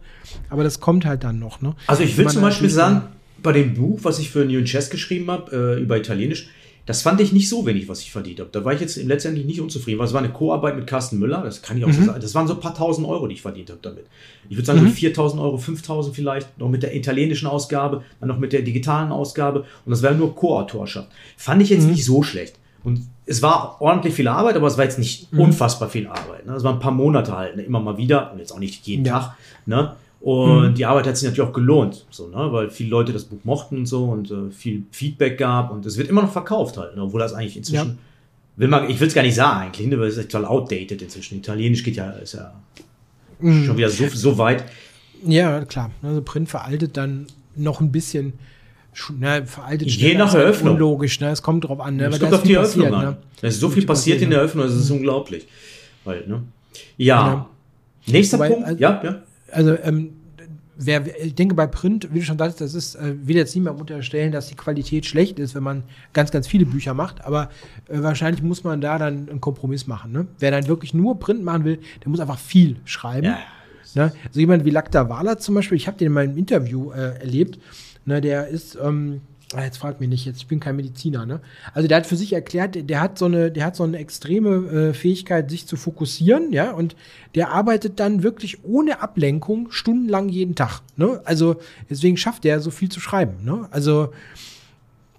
Aber das kommt halt dann noch, ne? Also ich will zum Beispiel sagen, bei dem Buch, was ich für New Chess geschrieben habe, äh, über Italienisch, das fand ich nicht so wenig, was ich verdient habe. Da war ich jetzt letztendlich nicht unzufrieden, weil es war eine Co-Arbeit mit Carsten Müller, das kann ich auch mhm. so sagen. Das waren so ein paar tausend Euro, die ich verdient habe damit. Ich würde sagen, mhm. so 4000 Euro, 5000 vielleicht, noch mit der italienischen Ausgabe, dann noch mit der digitalen Ausgabe und das wäre nur Co-Autorschaft. Fand ich jetzt mhm. nicht so schlecht. Und es war ordentlich viel Arbeit, aber es war jetzt nicht mhm. unfassbar viel Arbeit. Ne? Es waren ein paar Monate halt, ne? immer mal wieder und jetzt auch nicht jeden ja. Tag. Ne? Und mhm. die Arbeit hat sich natürlich auch gelohnt, so, ne? weil viele Leute das Buch mochten und so und äh, viel Feedback gab und es wird immer noch verkauft halt, ne? obwohl das eigentlich inzwischen, ja. will man, ich will es gar nicht sagen eigentlich, ne? weil es ist total outdated inzwischen. Italienisch geht ja, ist ja mhm. schon wieder so, so weit. Ja, klar. Also Print veraltet dann noch ein bisschen ne, veraltet Je nach halt Eröffnung. Unlogisch, ne? Es kommt drauf an. Ne? Es kommt auf die Eröffnung passiert, an. ne? Da ist so viel passiert in der Eröffnung, das ist unglaublich. Halt, ne? Ja. Genau. Nächster Wobei, Punkt. also- ja, ja. Also, ähm, wer, ich denke, bei Print, wie du schon sagst, das ist, äh, will jetzt niemand unterstellen, dass die Qualität schlecht ist, wenn man ganz, ganz viele Bücher macht, aber äh, wahrscheinlich muss man da dann einen Kompromiss machen. Ne? Wer dann wirklich nur Print machen will, der muss einfach viel schreiben. Ja. Ne? So jemand wie Lakta Wala zum Beispiel, ich habe den in meinem Interview äh, erlebt, ne, der ist, ähm, jetzt fragt mich nicht, jetzt, ich bin kein Mediziner, ne? Also der hat für sich erklärt, der hat so eine, der hat so eine extreme äh, Fähigkeit, sich zu fokussieren, ja, und der arbeitet dann wirklich ohne Ablenkung stundenlang jeden Tag. Ne? Also deswegen schafft er so viel zu schreiben. Ne? Also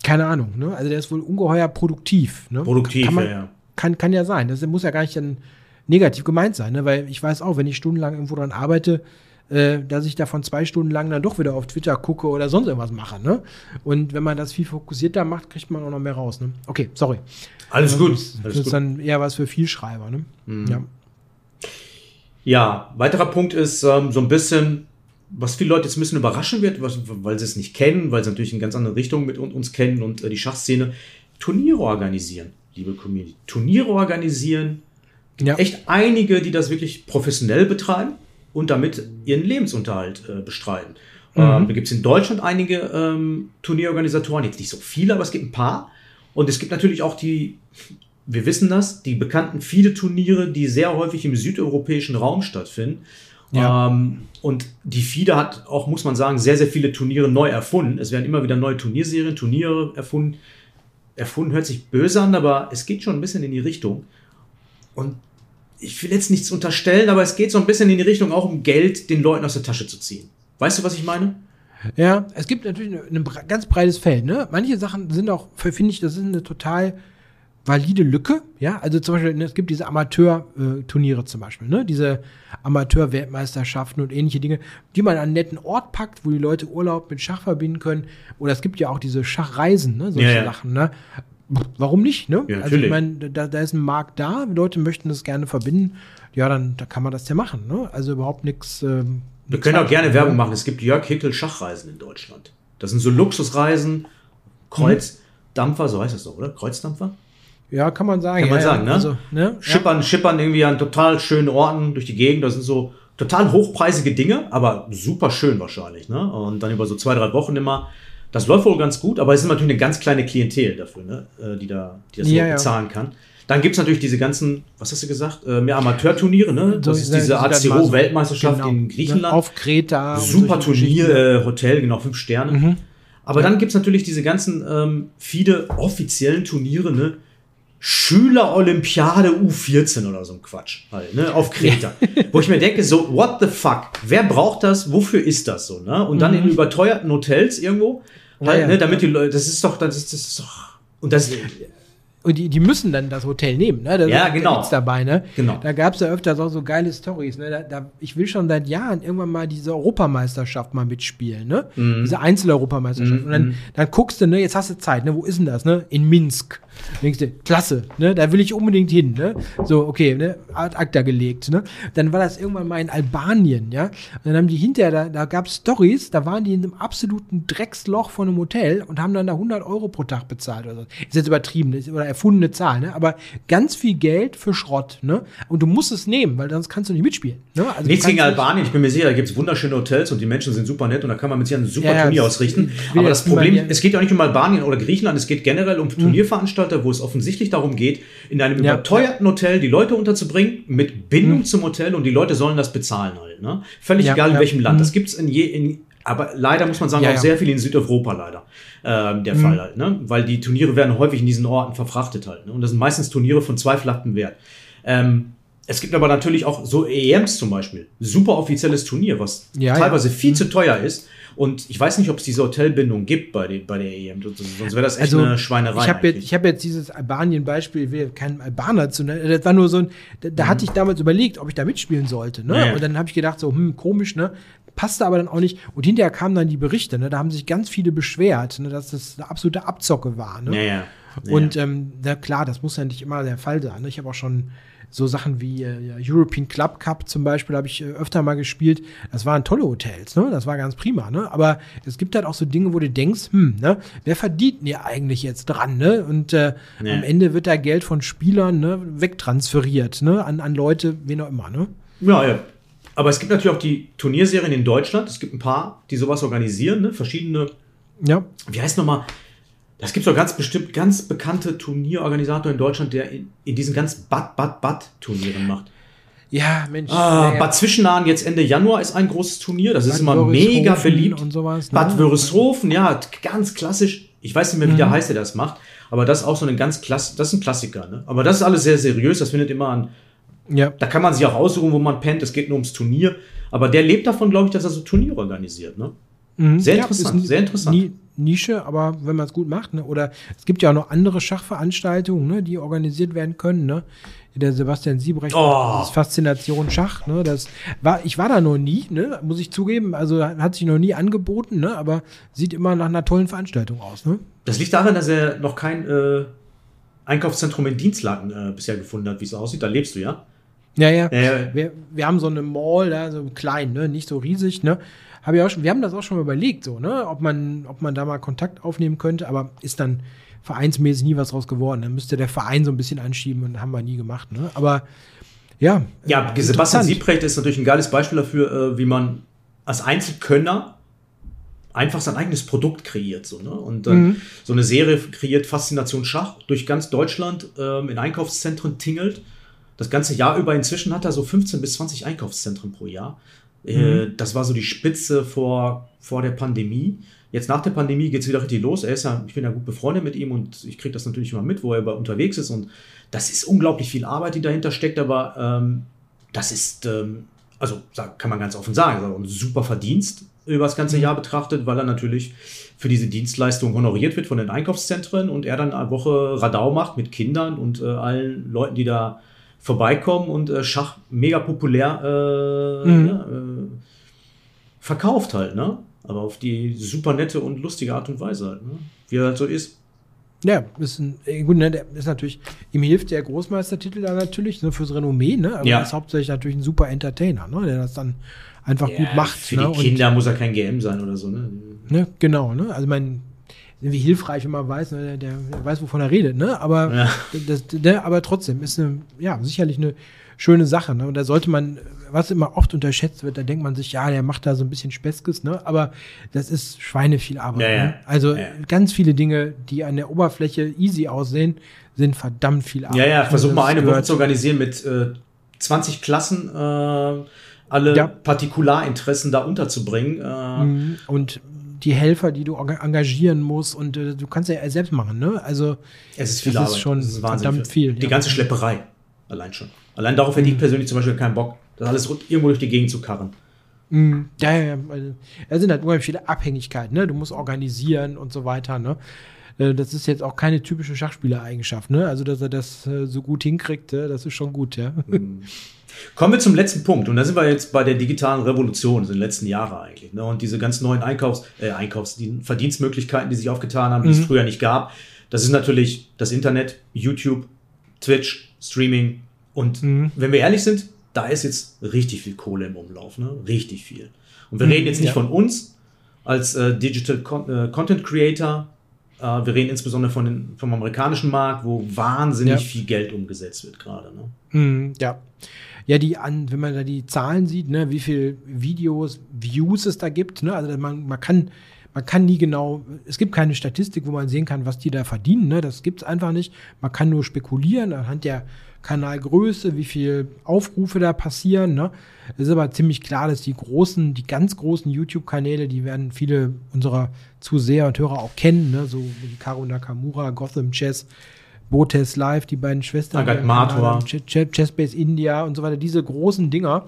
keine Ahnung, ne? Also der ist wohl ungeheuer produktiv. Ne? Produktiv, kann man, ja, ja. Kann, kann ja sein. Das muss ja gar nicht dann negativ gemeint sein, ne? Weil ich weiß auch, wenn ich stundenlang irgendwo dran arbeite, äh, dass ich davon zwei Stunden lang dann doch wieder auf Twitter gucke oder sonst irgendwas mache. Ne? Und wenn man das viel fokussierter macht, kriegt man auch noch mehr raus. Ne? Okay, sorry. Alles gut. Das, das Alles ist gut. dann eher was für Vielschreiber. Ne? Ja. Ja, weiterer Punkt ist ähm, so ein bisschen, was viele Leute jetzt ein bisschen überraschen wird, was, weil sie es nicht kennen, weil sie natürlich in ganz andere Richtungen mit un- uns kennen und äh, die Schachszene, Turniere organisieren, liebe Community. Turniere organisieren. Ja. Echt einige, die das wirklich professionell betreiben und damit ihren Lebensunterhalt äh, bestreiten. Ähm, da gibt es in Deutschland einige ähm, Turnierorganisatoren, jetzt nicht so viele, aber es gibt ein paar. Und es gibt natürlich auch die, wir wissen das, die bekannten viele Turniere, die sehr häufig im südeuropäischen Raum stattfinden. Ja. Ähm, und die FIDE hat auch, muss man sagen, sehr, sehr viele Turniere neu erfunden. Es werden immer wieder neue Turnierserien, Turniere erfunden. Erfunden hört sich böse an, aber es geht schon ein bisschen in die Richtung. Und ich will jetzt nichts unterstellen, aber es geht so ein bisschen in die Richtung, auch um Geld den Leuten aus der Tasche zu ziehen. Weißt du, was ich meine? Ja, es gibt natürlich ein ganz breites Feld. Ne? Manche Sachen sind auch, finde ich, das ist eine total valide Lücke. Ja, also zum Beispiel, ne, es gibt diese Amateur-Turniere zum Beispiel, ne? diese Amateur-Weltmeisterschaften und ähnliche Dinge, die man an einen netten Ort packt, wo die Leute Urlaub mit Schach verbinden können. Oder es gibt ja auch diese Schachreisen, ne? solche Ja, ja. Sachen. Ne? Warum nicht? Ne? Ja, also ich meine, da, da ist ein Markt da, Leute möchten das gerne verbinden. Ja, dann da kann man das ja machen. Ne? Also überhaupt nichts. Ähm, Wir können auch gerne dran, Werbung ne? machen. Es gibt Jörg Hickel Schachreisen in Deutschland. Das sind so Luxusreisen, Kreuzdampfer, so heißt das doch, oder? Kreuzdampfer? Ja, kann man sagen. Kann man ja, sagen, ja. ne? Also, ne? Schippern, schippern irgendwie an total schönen Orten durch die Gegend. Das sind so total hochpreisige Dinge, aber super schön wahrscheinlich. Ne? Und dann über so zwei, drei Wochen immer. Das läuft wohl ganz gut, aber es ist natürlich eine ganz kleine Klientel dafür, ne? äh, die, da, die das Ja, so ja. bezahlen kann. Dann gibt es natürlich diese ganzen, was hast du gesagt, äh, mehr Amateurturniere, ne? So Das ist diese- so- ACO-Weltmeisterschaft genau, in? Griechenland. Auf Kreta. Super Turnier, äh, Hotel, genau, fünf Sterne. Mhm. Aber dann gibt es natürlich diese ganzen ähm, viele offiziellen Turniere, ne? Schüler-Olympiade U14 oder so ein Quatsch, halt, ne? Auf Kreta. Wo ich mir denke, so, what the fuck? Wer braucht das? Wofür ist das so, ne? Und dann in überteuerten Hotels irgendwo, Mhm. Ja, ja. ne? Damit die Leute, das ist doch, das ist, das ist doch. Und das, Und die, die müssen dann das Hotel nehmen, ne? Da Ja, genau. nichts dabei, ne? Genau. Da gab es ja öfters auch so geile Stories, ne? Da, da, ich will schon seit Jahren irgendwann mal diese Europameisterschaft mal mitspielen, ne? Mhm. Diese Einzeleuropameisterschaft. Und dann, dann guckst du, ne? Jetzt hast du Zeit, ne? Wo ist denn das, ne? In Minsk. Denkst du, klasse, ne? Da will ich unbedingt hin, ne? So, okay, ne? Ad acta gelegt, ne? Dann war das irgendwann mal in Albanien, ja? Und dann haben die hinterher, da, da gab es Stories, da waren die in einem absoluten Drecksloch von einem Hotel und haben dann da 100 Euro pro Tag bezahlt oder so. Ist jetzt übertrieben, ist oder erfundene Zahl, ne? Aber ganz viel Geld für Schrott, ne? Und du musst es nehmen, weil sonst kannst du nicht mitspielen, ne? Also Nichts gegen Albanien, ich bin mir sicher, da gibt es wunderschöne Hotels und die Menschen sind super nett und da kann man mit sich ein super Ja, ja, Turnier ausrichten. Aber das Problem, es geht ja auch nicht um Albanien oder Griechenland, es geht generell um Turnierveranstalter, wo es offensichtlich darum geht, in einem Ja. überteuerten Hotel die Leute unterzubringen, mit Bindung zum Hotel und die Leute sollen das bezahlen halt. Ne? Völlig Ja, egal in ja. welchem Land. Mhm. Das gibt es in je, in, aber leider muss man sagen, Ja, auch ja. sehr viel in Südeuropa leider ähm, der Fall halt. Ne? Weil die Turniere werden häufig in diesen Orten verfrachtet halt. Ne? Und das sind meistens Turniere von zweifelhaftem Wert. Ähm, es gibt aber natürlich auch so EMs zum Beispiel. Super offizielles Turnier, was Ja, ja. teilweise viel zu teuer ist. Und ich weiß nicht, ob es diese Hotelbindung gibt bei, den, bei der EM. Sonst wäre das echt eine Schweinerei. Also, Ich habe jetzt, ich hab jetzt dieses Albanien-Beispiel, ich will keinen Albaner zu nennen, das war nur so ein, da, da hatte ich damals überlegt, ob ich da mitspielen sollte. Ne? Mhm. Ja. Und dann habe ich gedacht, so, hm, komisch, ne? Passte aber dann auch nicht. Und hinterher kamen dann die Berichte, ne? Da haben sich ganz viele beschwert, ne? dass das eine absolute Abzocke war. Ne? ja, ja. Ja, Und ähm, na klar, das muss ja nicht immer der Fall sein. Ne? Ich habe auch schon so Sachen wie äh, European Club Cup zum Beispiel habe ich äh, öfter mal gespielt. Das waren tolle Hotels, ne? Das war ganz prima, ne? Aber es gibt halt auch so Dinge, wo du denkst, hm, ne, wer verdient denn hier eigentlich jetzt dran, ne? Und äh, nee. am Ende wird da Geld von Spielern ne, wegtransferiert, ne, an, an Leute, wen auch immer, ne? Ja, ja. Aber es gibt natürlich auch die Turnierserien in Deutschland. Es gibt ein paar, die sowas organisieren, ne? Verschiedene. Ja. Wie heißt nochmal? Das gibt doch ganz bestimmt ganz bekannte Turnierorganisator in Deutschland, der in, in diesen ganz Bad-Bad-Bad-Turnieren macht. Ja, Mensch. Ah, ja, Bad Zwischenahn jetzt Ende Januar ist ein großes Turnier. Das Bad ist immer mega beliebt. Und sowas, ne? Bad Wörishofen, ja, ganz klassisch. Ich weiß nicht mehr, wie mhm. der heißt, der das macht. Aber das ist auch so eine ganz klasse, das ist ein Klassiker. Ne? Aber das ist alles sehr seriös. Das findet immer an. Ja. Da kann man sich auch aussuchen, wo man pennt. Es geht nur ums Turnier. Aber der lebt davon, glaube ich, dass er so Turniere organisiert. Ne? Mhm. Sehr interessant, sehr interessant. Nie, Nische, aber wenn man es gut macht, ne? oder es gibt ja auch noch andere Schachveranstaltungen, ne? die organisiert werden können. Ne? Der Sebastian Siebrecht, oh. das Faszination Schach, ne? das war, ich war da noch nie, ne? muss ich zugeben, also hat sich noch nie angeboten, ne? aber sieht immer nach einer tollen Veranstaltung aus. Ne? Das liegt daran, dass er noch kein äh, Einkaufszentrum in Dienstlagen äh, bisher gefunden hat, wie es aussieht. Da lebst du ja. Ja, ja. Äh, wir, wir haben so eine Mall, da, so klein, ne? nicht so riesig, ne? Hab ich auch schon, wir haben das auch schon mal überlegt, so, ne? ob, man, ob man da mal Kontakt aufnehmen könnte, aber ist dann vereinsmäßig nie was draus geworden. Dann müsste der Verein so ein bisschen anschieben und haben wir nie gemacht. Ne? Aber ja. Ja, Sebastian Siebrecht ist natürlich ein geiles Beispiel dafür, äh, wie man als Einzelkönner einfach sein eigenes Produkt kreiert. So, ne? Und dann mhm. so eine Serie kreiert Faszination Schach durch ganz Deutschland ähm, in Einkaufszentren tingelt. Das ganze Jahr über inzwischen hat er so 15 bis 20 Einkaufszentren pro Jahr. Äh, mhm. Das war so die Spitze vor, vor der Pandemie. Jetzt nach der Pandemie geht es wieder richtig los. Er ist ja, ich bin ja gut befreundet mit ihm und ich kriege das natürlich immer mit, wo er unterwegs ist. Und das ist unglaublich viel Arbeit, die dahinter steckt, aber ähm, das ist, ähm, also kann man ganz offen sagen, ein super Verdienst über das ganze mhm. Jahr betrachtet, weil er natürlich für diese Dienstleistung honoriert wird von den Einkaufszentren und er dann eine Woche Radau macht mit Kindern und äh, allen Leuten, die da vorbeikommen und äh, Schach mega populär äh, mhm. ja, äh, verkauft halt, ne? Aber auf die super nette und lustige Art und Weise halt, ne? Wie er halt so ist. Ja, ist ein, äh, gut, ne, der ist natürlich, ihm hilft der Großmeistertitel da natürlich, ne, fürs Renommee, ne? Aber ja. er ist hauptsächlich natürlich ein super Entertainer, ne? Der das dann einfach ja, gut macht. Für ne? die Kinder und, muss er kein GM sein oder so, ne? ne genau, ne? Also mein wie hilfreich, wenn man weiß, ne, der, der, weiß, wovon er redet, ne? Aber, ja. das, der, aber trotzdem ist eine, ja, sicherlich eine schöne Sache, ne? Und da sollte man, was immer oft unterschätzt wird, da denkt man sich, ja, der macht da so ein bisschen Speskes, ne? Aber das ist Schweine viel Arbeit. Ja, ne? Also ganz viele Dinge, die an der Oberfläche easy aussehen, sind verdammt viel Arbeit. Ja, ja, versuch mal eine Woche zu organisieren mit äh, 20 Klassen, äh, alle ja. Partikularinteressen da unterzubringen. Äh, mhm. und die Helfer, die du engagieren musst und äh, du kannst ja selbst machen, ne? Also es ist viel das Arbeit. ist schon ist verdammt viel. Die ja. ganze Schlepperei allein schon. Allein darauf hätte ich mhm. persönlich zum Beispiel keinen Bock, das alles irgendwo durch die Gegend zu karren. Mhm. Ja, ja, ja. Da sind halt unheimlich viele Abhängigkeiten, ne? Du musst organisieren und so weiter, ne? Äh, das ist jetzt auch keine typische Schachspielereigenschaft, ne? Also, dass er das äh, so gut hinkriegt, das ist schon gut, ja. Mhm. Kommen wir zum letzten Punkt. Und da sind wir jetzt bei der digitalen Revolution, in den letzten Jahren eigentlich. Ne? Und diese ganz neuen Einkaufs-, äh, Einkaufs-, die Verdienstmöglichkeiten, die sich aufgetan haben, die mhm. es früher nicht gab. Das ist natürlich das Internet, YouTube, Twitch, Streaming. Und mhm. wenn wir ehrlich sind, da ist jetzt richtig viel Kohle im Umlauf. Ne? Richtig viel. Und wir mhm, reden jetzt nicht ja. von uns als äh, Digital Con äh, Content Creator. Äh, wir reden insbesondere von den, vom amerikanischen Markt, wo wahnsinnig ja. viel Geld umgesetzt wird gerade. Ne? Mhm, ja ja, die an, wenn man da die Zahlen sieht, ne, wie viel Videos, Views es da gibt, ne, also man, man kann, man kann nie genau, es gibt keine Statistik, wo man sehen kann, was die da verdienen, ne, das gibt's einfach nicht. Man kann nur spekulieren anhand der Kanalgröße, wie viel Aufrufe da passieren, ne. Es ist aber ziemlich klar, dass die großen, die ganz großen YouTube-Kanäle, die werden viele unserer Zuseher und Hörer auch kennen, ne, so wie Karo Nakamura, Gotham Chess, Botes Live, die beiden Schwestern. Agat Matua. Chessbase India und so weiter. Diese großen Dinger,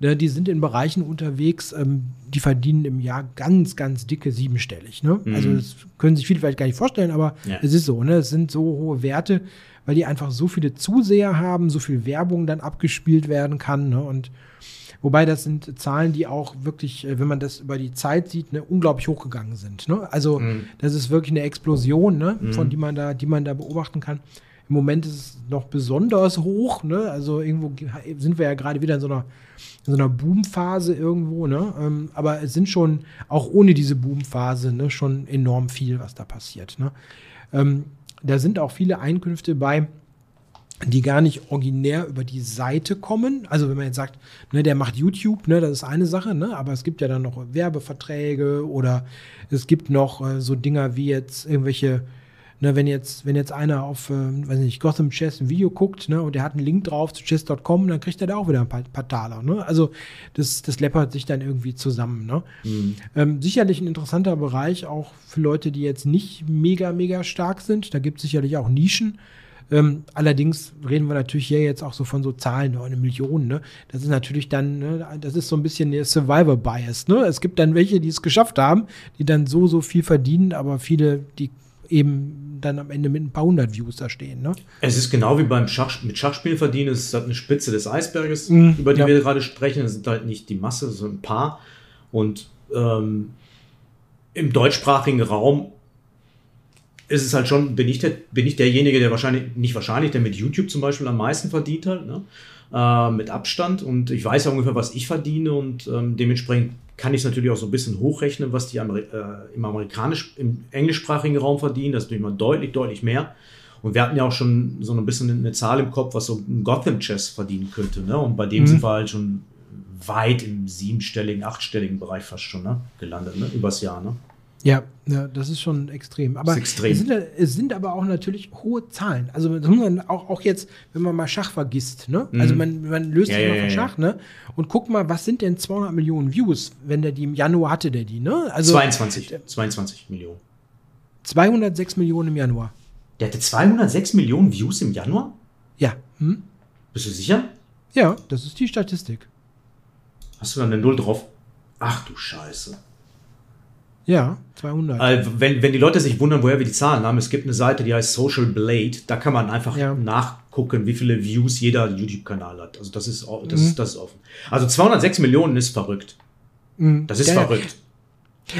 ne, die sind in Bereichen unterwegs, ähm, die verdienen im Jahr ganz, ganz dicke siebenstellig. Ne? Mhm. Also das können sich viele vielleicht gar nicht vorstellen, aber ja. es ist so. Ne? Es sind so hohe Werte, weil die einfach so viele Zuseher haben, so viel Werbung dann abgespielt werden kann. Ne? Und Wobei das sind Zahlen, die auch wirklich, äh, wenn man das über die Zeit sieht, ne, unglaublich hochgegangen sind. Ne? Also mhm. das ist wirklich eine Explosion, ne, mhm. von die man da, die man da beobachten kann. Im Moment ist es noch besonders hoch. Ne? Also irgendwo sind wir ja gerade wieder in so einer, in so einer Boomphase irgendwo. Ne? Ähm, aber es sind schon, auch ohne diese Boomphase, ne, schon enorm viel, was da passiert. Ne? Ähm, da sind auch viele Einkünfte bei, die gar nicht originär über die Seite kommen. Also wenn man jetzt sagt, ne, der macht YouTube, ne, das ist eine Sache, ne, aber es gibt ja dann noch Werbeverträge oder es gibt noch äh, so Dinger wie jetzt irgendwelche, ne, wenn jetzt, wenn jetzt einer auf, äh, weiß nicht, Gotham Chess ein Video guckt, ne, und der hat einen Link drauf zu chess.com, dann kriegt er da auch wieder ein paar, paar Taler, ne. Also das, das läppert sich dann irgendwie zusammen, ne. Mhm. Ähm, sicherlich ein interessanter Bereich auch für Leute, die jetzt nicht mega, mega stark sind. Da gibt es sicherlich auch Nischen. Ähm, allerdings reden wir natürlich hier jetzt auch so von so Zahlen, ne, eine Million. Ne? Das ist natürlich dann, ne, das ist so ein bisschen der Survivor Bias. Ne? Es gibt dann welche, die es geschafft haben, die dann so, so viel verdienen, aber viele, die eben dann am Ende mit ein paar hundert Views da stehen. Ne? Es ist genau wie beim Schach, mit Schachspielen verdienen, es ist halt eine Spitze des Eisberges, mm, über die ja. wir gerade sprechen. Es sind halt nicht die Masse, sondern ein paar. Und ähm, im deutschsprachigen Raum ist es halt schon, bin ich, der, bin ich derjenige, der wahrscheinlich, nicht wahrscheinlich, der mit YouTube zum Beispiel am meisten verdient hat, ne? äh, mit Abstand. Und ich weiß ja ungefähr, was ich verdiene und ähm, dementsprechend kann ich es natürlich auch so ein bisschen hochrechnen, was die Ameri äh, im amerikanisch, im englischsprachigen Raum verdienen. Das ist natürlich mal deutlich, deutlich mehr. Und wir hatten ja auch schon so ein bisschen eine Zahl im Kopf, was so ein Gotham Chess verdienen könnte. Ne? Und bei dem mhm. sind wir halt schon weit im siebenstelligen, achtstelligen Bereich fast schon ne? gelandet, ne? übers Jahr. Ne? Ja, ja, das ist schon extrem. Aber extrem. Es, sind, es, sind, aber auch natürlich hohe Zahlen. Also das muss man auch, auch jetzt, wenn man mal Schach vergisst, ne? Mhm. Also man, man löst ja, sich ja, mal von Schach, ne? Und guck mal, was sind denn 200 Millionen Views, wenn der die im Januar hatte, der die, ne? Also 22, 22 Millionen. 206 Millionen im Januar. Der hatte 206 Millionen Views im Januar? Ja. Hm? Bist du sicher? Ja, das ist die Statistik. Hast du dann eine Null drauf? Ach du Scheiße. Ja, 200. Also wenn, wenn die Leute sich wundern, woher wir die Zahlen haben, es gibt eine Seite, die heißt Social Blade. Da kann man einfach ja. nachgucken, wie viele Views jeder YouTube-Kanal hat. Also das ist, das, mhm. ist, das ist offen. Also 206 Millionen ist verrückt. Mhm. Das ist der, verrückt.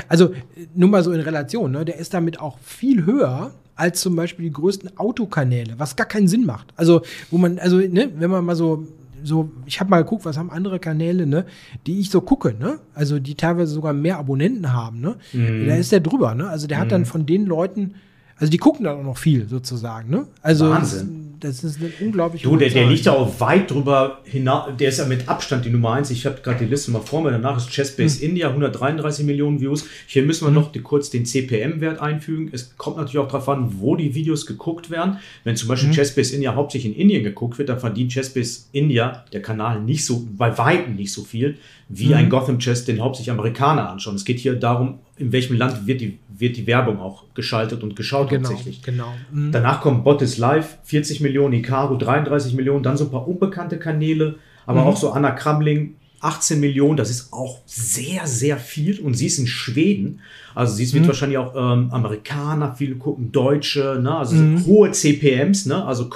Also nur mal so in Relation, ne? der ist damit auch viel höher als zum Beispiel die größten Autokanäle, was gar keinen Sinn macht. Also, wo man, also, ne, wenn man mal so so, ich habe mal geguckt, was haben andere Kanäle, ne, die ich so gucke, ne? Also die teilweise sogar mehr Abonnenten haben, ne? Mhm. Da ist der drüber, ne? Also der hat dann mhm. von den Leuten, also die gucken dann auch noch viel sozusagen, ne? Also Wahnsinn das ist eine unglaublich Du, der, der liegt ja auch weit drüber hinaus. Der ist ja mit Abstand die Nummer eins. Ich habe gerade die Liste mal vor mir. Danach ist Chessbase hm. India, 133 Millionen Views. Hier müssen wir hm. noch die, kurz den CPM-Wert einfügen. Es kommt natürlich auch darauf an, wo die Videos geguckt werden. Wenn zum Beispiel hm. Chessbase India hauptsächlich in Indien geguckt wird, dann verdient Chessbase India, der Kanal, nicht so, bei Weitem nicht so viel, wie mhm. ein Gotham Chess, den hauptsächlich Amerikaner anschauen. Es geht hier darum, in welchem Land wird die, wird die Werbung auch geschaltet und geschaut genau, hauptsächlich. Genau. Mhm. Danach kommt Bot is Live, 40 Millionen, Icaro 33 Millionen, dann so ein paar unbekannte Kanäle, aber mhm. auch so Anna Kramling 18 Millionen, das ist auch sehr, sehr viel. Und sie ist in Schweden. Also sie wird mhm. wahrscheinlich auch ähm, Amerikaner, viele gucken Deutsche, ne? also mhm. hohe CPMs, ne? also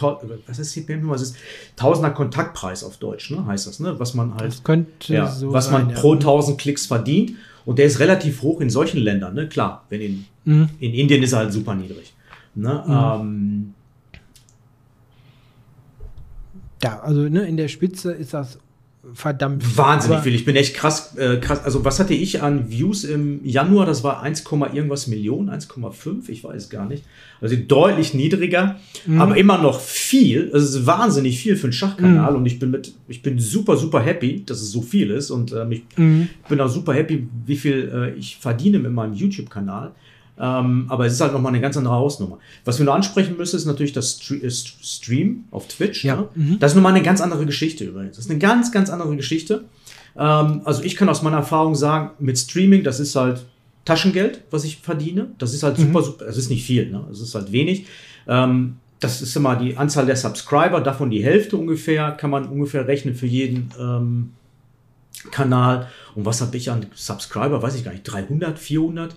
was ist CPM? Was ist Tausender Kontaktpreis auf Deutsch, ne? heißt das, ne? was man halt, ja, so was man sein, pro ja. 1000 Klicks verdient. Und der ist relativ hoch in solchen Ländern, ne? klar, wenn in, mhm. in Indien ist er halt super niedrig. Ne? Mhm. Ähm, ja, also ne, in der Spitze ist das verdammt Wahnsinnig viel. Ich bin echt krass, äh, krass. Also, was hatte ich an Views im Januar? Das war 1, irgendwas Millionen, 1,5, ich weiß gar nicht. Also deutlich niedriger, mhm. aber immer noch viel. Also, es ist wahnsinnig viel für einen Schachkanal mhm. und ich bin mit, ich bin super, super happy, dass es so viel ist und ähm, ich mhm. bin auch super happy, wie viel äh, ich verdiene mit meinem YouTube-Kanal. Ähm, aber es ist halt nochmal eine ganz andere Hausnummer. Was wir nur ansprechen müssen, ist natürlich das äh, Stream auf Twitch. Ja. Ne? Mhm. Das ist nochmal eine ganz andere Geschichte übrigens. Das ist eine ganz, ganz andere Geschichte. Ähm, also ich kann aus meiner Erfahrung sagen, mit Streaming, das ist halt Taschengeld, was ich verdiene. Das ist halt mhm. super, super, es ist nicht viel, ne? Es ist halt wenig. Ähm, das ist immer die Anzahl der Subscriber, davon die Hälfte ungefähr, kann man ungefähr rechnen für jeden ähm, Kanal. Und was habe ich an Subscriber? Weiß ich gar nicht, 300, 400?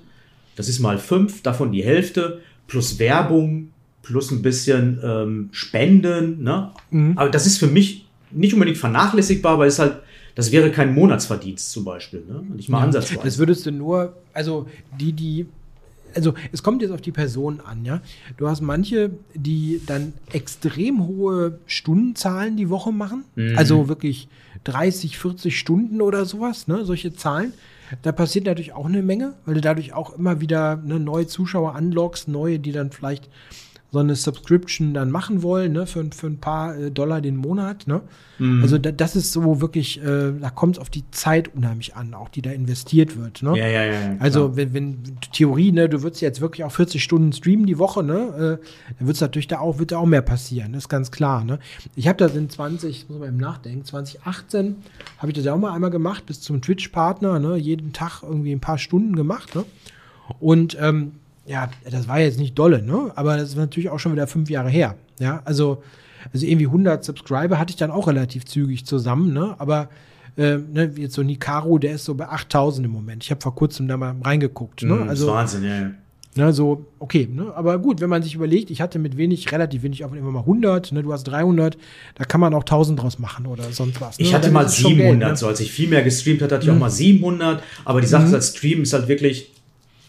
Das ist mal fünf, davon die Hälfte, plus Werbung, plus ein bisschen ähm, Spenden. Ne? Mhm. Aber das ist für mich nicht unbedingt vernachlässigbar, aber es halt, das wäre kein Monatsverdienst zum Beispiel. Ne? Nicht mal ja, ansatzweise. Das würdest du nur, also die, die also es kommt jetzt auf die Person an, ja. Du hast manche, die dann extrem hohe Stundenzahlen die Woche machen, mhm. also wirklich 30, 40 Stunden oder sowas, ne, solche Zahlen. Da passiert natürlich auch eine Menge, weil du dadurch auch immer wieder ne, neue Zuschauer anlockst, neue, die dann vielleicht so eine Subscription dann machen wollen, ne, für, für ein paar äh, Dollar den Monat, ne? Mhm. Also da, das ist so wirklich, äh, da kommt es auf die Zeit unheimlich an, auch die da investiert wird, ne? Ja, ja, ja. Klar. Also wenn, wenn Theorie, ne, du würdest jetzt wirklich auch 40 Stunden streamen die Woche, ne? Äh, dann wird es natürlich da auch, wird da auch mehr passieren, das ist ganz klar, ne? Ich habe das in 20, muss man eben nachdenken, 2018 habe ich das ja auch mal einmal gemacht, bis zum Twitch-Partner, ne? Jeden Tag irgendwie ein paar Stunden gemacht, ne? Und ähm, ja, das war jetzt nicht dolle, ne? Aber das ist natürlich auch schon wieder fünf Jahre her. Ja, also, also irgendwie 100 Subscriber hatte ich dann auch relativ zügig zusammen, ne? Aber äh, ne, jetzt so Nikaro, der ist so bei 8000 im Moment. Ich habe vor kurzem da mal reingeguckt. Ne? Mm, also, Wahnsinn, ja. Ne, so, okay, ne? aber gut, wenn man sich überlegt, ich hatte mit wenig, relativ wenig Aufwand immer mal 100, ne? du hast 300, da kann man auch 1000 draus machen oder sonst was. Ne? Ich hatte mal 700, Geld, ne? so als ich viel mehr gestreamt hatte, hatte ich mhm. auch mal 700, aber die Sache mhm. ist, als Stream ist halt wirklich,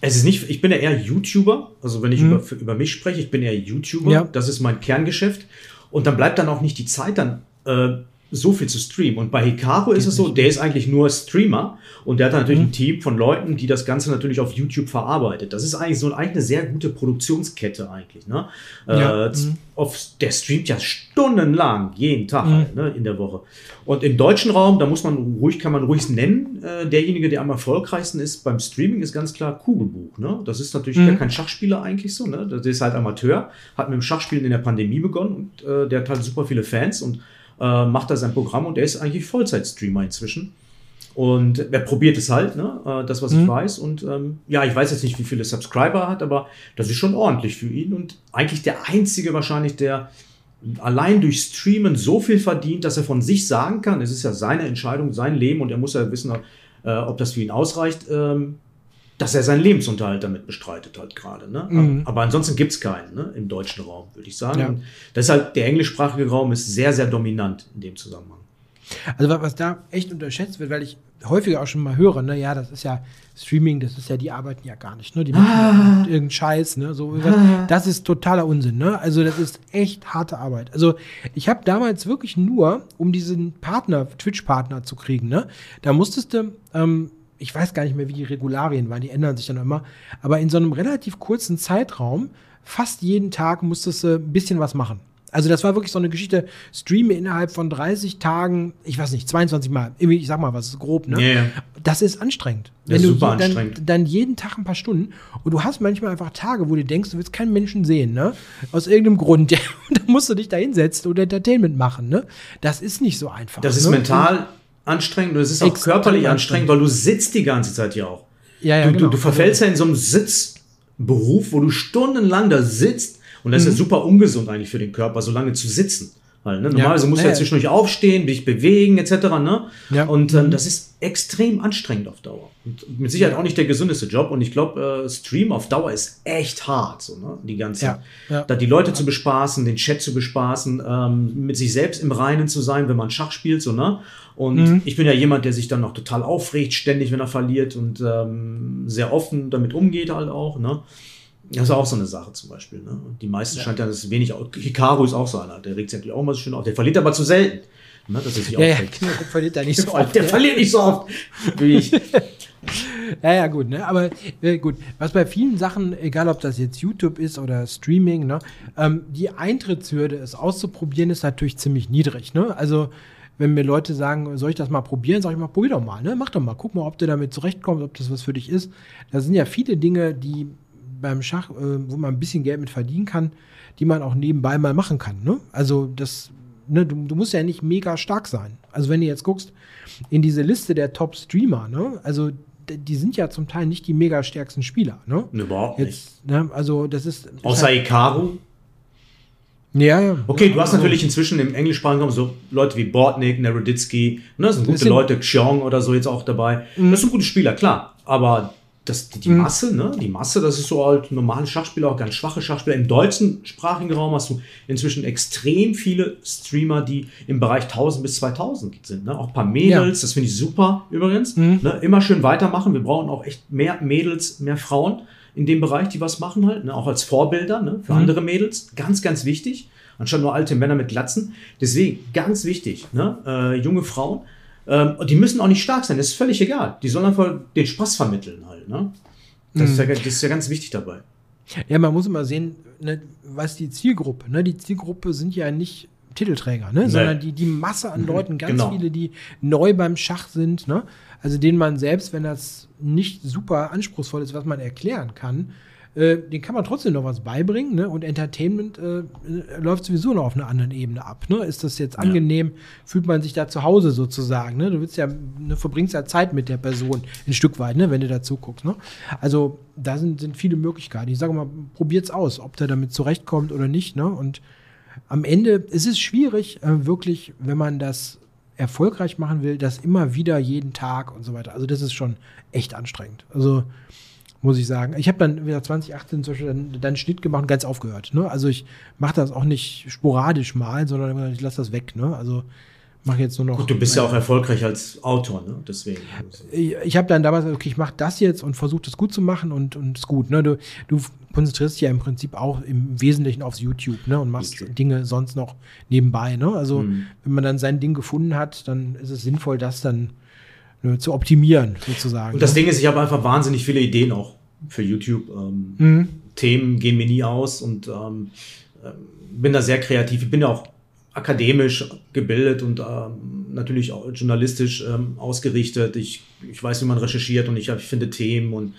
es ist nicht, ich bin ja eher YouTuber, also wenn ich mhm. über, über mich spreche, ich bin eher YouTuber, ja. das ist mein Kerngeschäft. Und dann bleibt dann auch nicht die Zeit dann äh, so viel zu streamen. Und bei Hikaru ist es so, der ist eigentlich nur Streamer und der hat natürlich mhm. ein Team von Leuten, die das Ganze natürlich auf YouTube verarbeitet. Das ist eigentlich so eigentlich eine sehr gute Produktionskette eigentlich. Ne? Ja. Äh, mhm. auf, der streamt ja stundenlang, jeden Tag mhm. halt, ne, in der Woche. Und im deutschen Raum, da muss man ruhig, kann man ruhig nennen, äh, derjenige, der am erfolgreichsten ist beim Streaming, ist ganz klar Kugelbuch. Ne? Das ist natürlich mhm. kein Schachspieler eigentlich so. Ne? Das ist halt Amateur, hat mit dem Schachspielen in der Pandemie begonnen und äh, der hat halt super viele Fans und äh, macht da sein Programm und er ist eigentlich Vollzeit-Streamer inzwischen. Und er probiert es halt, ne? Äh, das, was mhm. ich weiß. Und ähm, ja, ich weiß jetzt nicht, wie viele Subscriber er hat, aber das ist schon ordentlich für ihn. Und eigentlich der einzige wahrscheinlich, der allein durch Streamen so viel verdient, dass er von sich sagen kann, es ist ja seine Entscheidung, sein Leben und er muss ja wissen, äh, ob das für ihn ausreicht. Ähm, dass er seinen Lebensunterhalt damit bestreitet halt gerade. Ne? Mhm. Aber ansonsten gibt es keinen ne? im deutschen Raum, würde ich sagen. Ja. Das ist halt, der englischsprachige Raum ist sehr, sehr dominant in dem Zusammenhang. Also was da echt unterschätzt wird, weil ich häufiger auch schon mal höre, ne, ja, das ist ja Streaming, das ist ja, die arbeiten ja gar nicht, ne? Die machen ah. ja irgendeinen Scheiß, ne? So, ah. Das ist totaler Unsinn, ne? Also das ist echt harte Arbeit. Also ich habe damals wirklich nur, um diesen Partner, Twitch-Partner zu kriegen, ne? Da musstest du ähm, ich weiß gar nicht mehr, wie die Regularien waren, die ändern sich dann immer, aber in so einem relativ kurzen Zeitraum, fast jeden Tag musstest du ein bisschen was machen. Also das war wirklich so eine Geschichte, streame innerhalb von 30 Tagen, ich weiß nicht, 22 Mal, ich sag mal was, ist grob, ne? Yeah. Das ist anstrengend. Das Wenn ist super du anstrengend. Dann, jeden Tag ein paar Stunden und du hast manchmal einfach Tage, wo du denkst, du willst keinen Menschen sehen, ne? Aus irgendeinem Grund. da musst du dich da hinsetzen und Entertainment machen, ne? Das ist nicht so einfach. Das ist ne? mental anstrengend und es ist auch Extrem körperlich anstrengend, weil du sitzt die ganze Zeit ja auch. Ja, ja, du, genau. du, du verfällst ja in so einem Sitzberuf, wo du stundenlang da sitzt und das mhm. ist ja super ungesund eigentlich für den Körper, so lange zu sitzen. Weil, ne, normalerweise ja, musst du ja zwischendurch aufstehen, dich bewegen, etc. Ne? Ja. Und ähm, mhm. das ist extrem anstrengend auf Dauer. Und mit Sicherheit auch nicht der gesündeste Job. Und ich glaube, äh, Stream auf Dauer ist echt hart. So, ne? Die ganze, ja. Ja. da die Leute zu bespaßen, den Chat zu bespaßen, ähm, mit sich selbst im Reinen zu sein, wenn man Schach spielt, so, ne? Und mhm. ich bin ja jemand, der sich dann noch total aufregt, ständig, wenn er verliert und ähm, sehr offen damit umgeht halt auch, ne? Das ist auch so eine Sache zum Beispiel. Ne? Die meisten ja. scheint ja das wenig. Hikaru ist auch so einer. Der regt sich natürlich auch mal so schön auf. Der verliert aber zu selten. Ne? Er sich ja, ja, genau, der verliert da nicht so oft. Der verliert nicht so oft wie ich. ja, ja, gut, ne? Aber äh, gut, was bei vielen Sachen, egal ob das jetzt YouTube ist oder Streaming, ne, ähm, die Eintrittshürde, es auszuprobieren, ist natürlich ziemlich niedrig, ne? Also wenn mir Leute sagen, soll ich das mal probieren, sage ich mal, probier doch mal, ne? Mach doch mal, guck mal, ob du damit zurechtkommst, ob das was für dich ist. Da sind ja viele Dinge, die beim Schach, äh, wo man ein bisschen Geld mit verdienen kann, die man auch nebenbei mal machen kann. Ne? Also das, ne, du, du, musst ja nicht mega stark sein. Also wenn du jetzt guckst in diese Liste der Top-Streamer, ne, also die sind ja zum Teil nicht die mega stärksten Spieler. Ne? Überhaupt jetzt, nicht. Ne, also das ist. Außer halt, Ikaru. Ja, ja. Okay, du hast natürlich inzwischen im englischsprachigen Raum so Leute wie Bortnik, Naroditsky, ne, das sind gute Leute, Xiong oder so jetzt auch dabei. Mhm. Das sind gute Spieler, klar. Aber das, die, die mhm. Masse, ne? Die Masse, das ist so halt normale Schachspieler, auch ganz schwache Schachspieler. Im deutschen sprachigen Raum hast du inzwischen extrem viele Streamer, die im Bereich 1000 bis 2000 sind. Ne? Auch ein paar Mädels, ja. das finde ich super übrigens. Mhm. Ne? Immer schön weitermachen. Wir brauchen auch echt mehr Mädels, mehr Frauen in dem Bereich, die was machen halt, ne? auch als Vorbilder ne? für mhm. andere Mädels. Ganz, ganz wichtig. Anstatt nur alte Männer mit Glatzen. Deswegen ganz wichtig, ne? Äh, junge Frauen. Ähm, die müssen auch nicht stark sein, das ist völlig egal. Die sollen einfach den Spaß vermitteln halt. Ne? Das, mhm. ist ja, das ist ja ganz wichtig dabei. Ja, man muss immer sehen, ne, was die Zielgruppe, ne? Die Zielgruppe sind ja nicht Titelträger, ne? sondern die, die Masse an mhm. Leuten, ganz genau. viele, die neu beim Schach sind, ne? also denen man selbst, wenn das nicht super anspruchsvoll ist, was man erklären kann, äh, den kann man trotzdem noch was beibringen. Ne? Und Entertainment äh, läuft sowieso noch auf einer anderen Ebene ab. Ne? Ist das jetzt angenehm? Ja. Fühlt man sich da zu Hause sozusagen? Ne? Du willst ja, ne, verbringst ja Zeit mit der Person ein Stück weit, ne? wenn du dazu guckst. Ne? Also da sind, sind viele Möglichkeiten. Ich sage mal, probiert's aus, ob der damit zurechtkommt oder nicht. Ne? Und am Ende ist es schwierig, äh, wirklich, wenn man das erfolgreich machen will, das immer wieder jeden Tag und so weiter. Also das ist schon echt anstrengend. Also muss ich sagen. Ich habe dann wieder 2018 zum Beispiel dann, dann Schnitt gemacht und ganz aufgehört. Ne? Also ich mache das auch nicht sporadisch mal, sondern ich lasse das weg. Ne? Also mache jetzt nur noch. Gut, du bist ja auch erfolgreich als Autor, ne? Deswegen. Ich, ich habe dann damals gesagt, okay, ich mache das jetzt und versuche das gut zu machen und und ist gut. Ne? Du, du konzentrierst dich ja im Prinzip auch im Wesentlichen aufs YouTube, ne? Und machst YouTube. Dinge sonst noch nebenbei. Ne? Also mhm. wenn man dann sein Ding gefunden hat, dann ist es sinnvoll, das dann ne, zu optimieren, sozusagen. Und das ne? Ding ist, ich habe einfach wahnsinnig viele Ideen auch für YouTube. Ähm, mhm. Themen gehen mir nie aus und ähm, äh, bin da sehr kreativ. Ich bin ja auch akademisch gebildet und ähm, natürlich auch journalistisch ähm, ausgerichtet. Ich, ich weiß, wie man recherchiert und ich, ich finde Themen und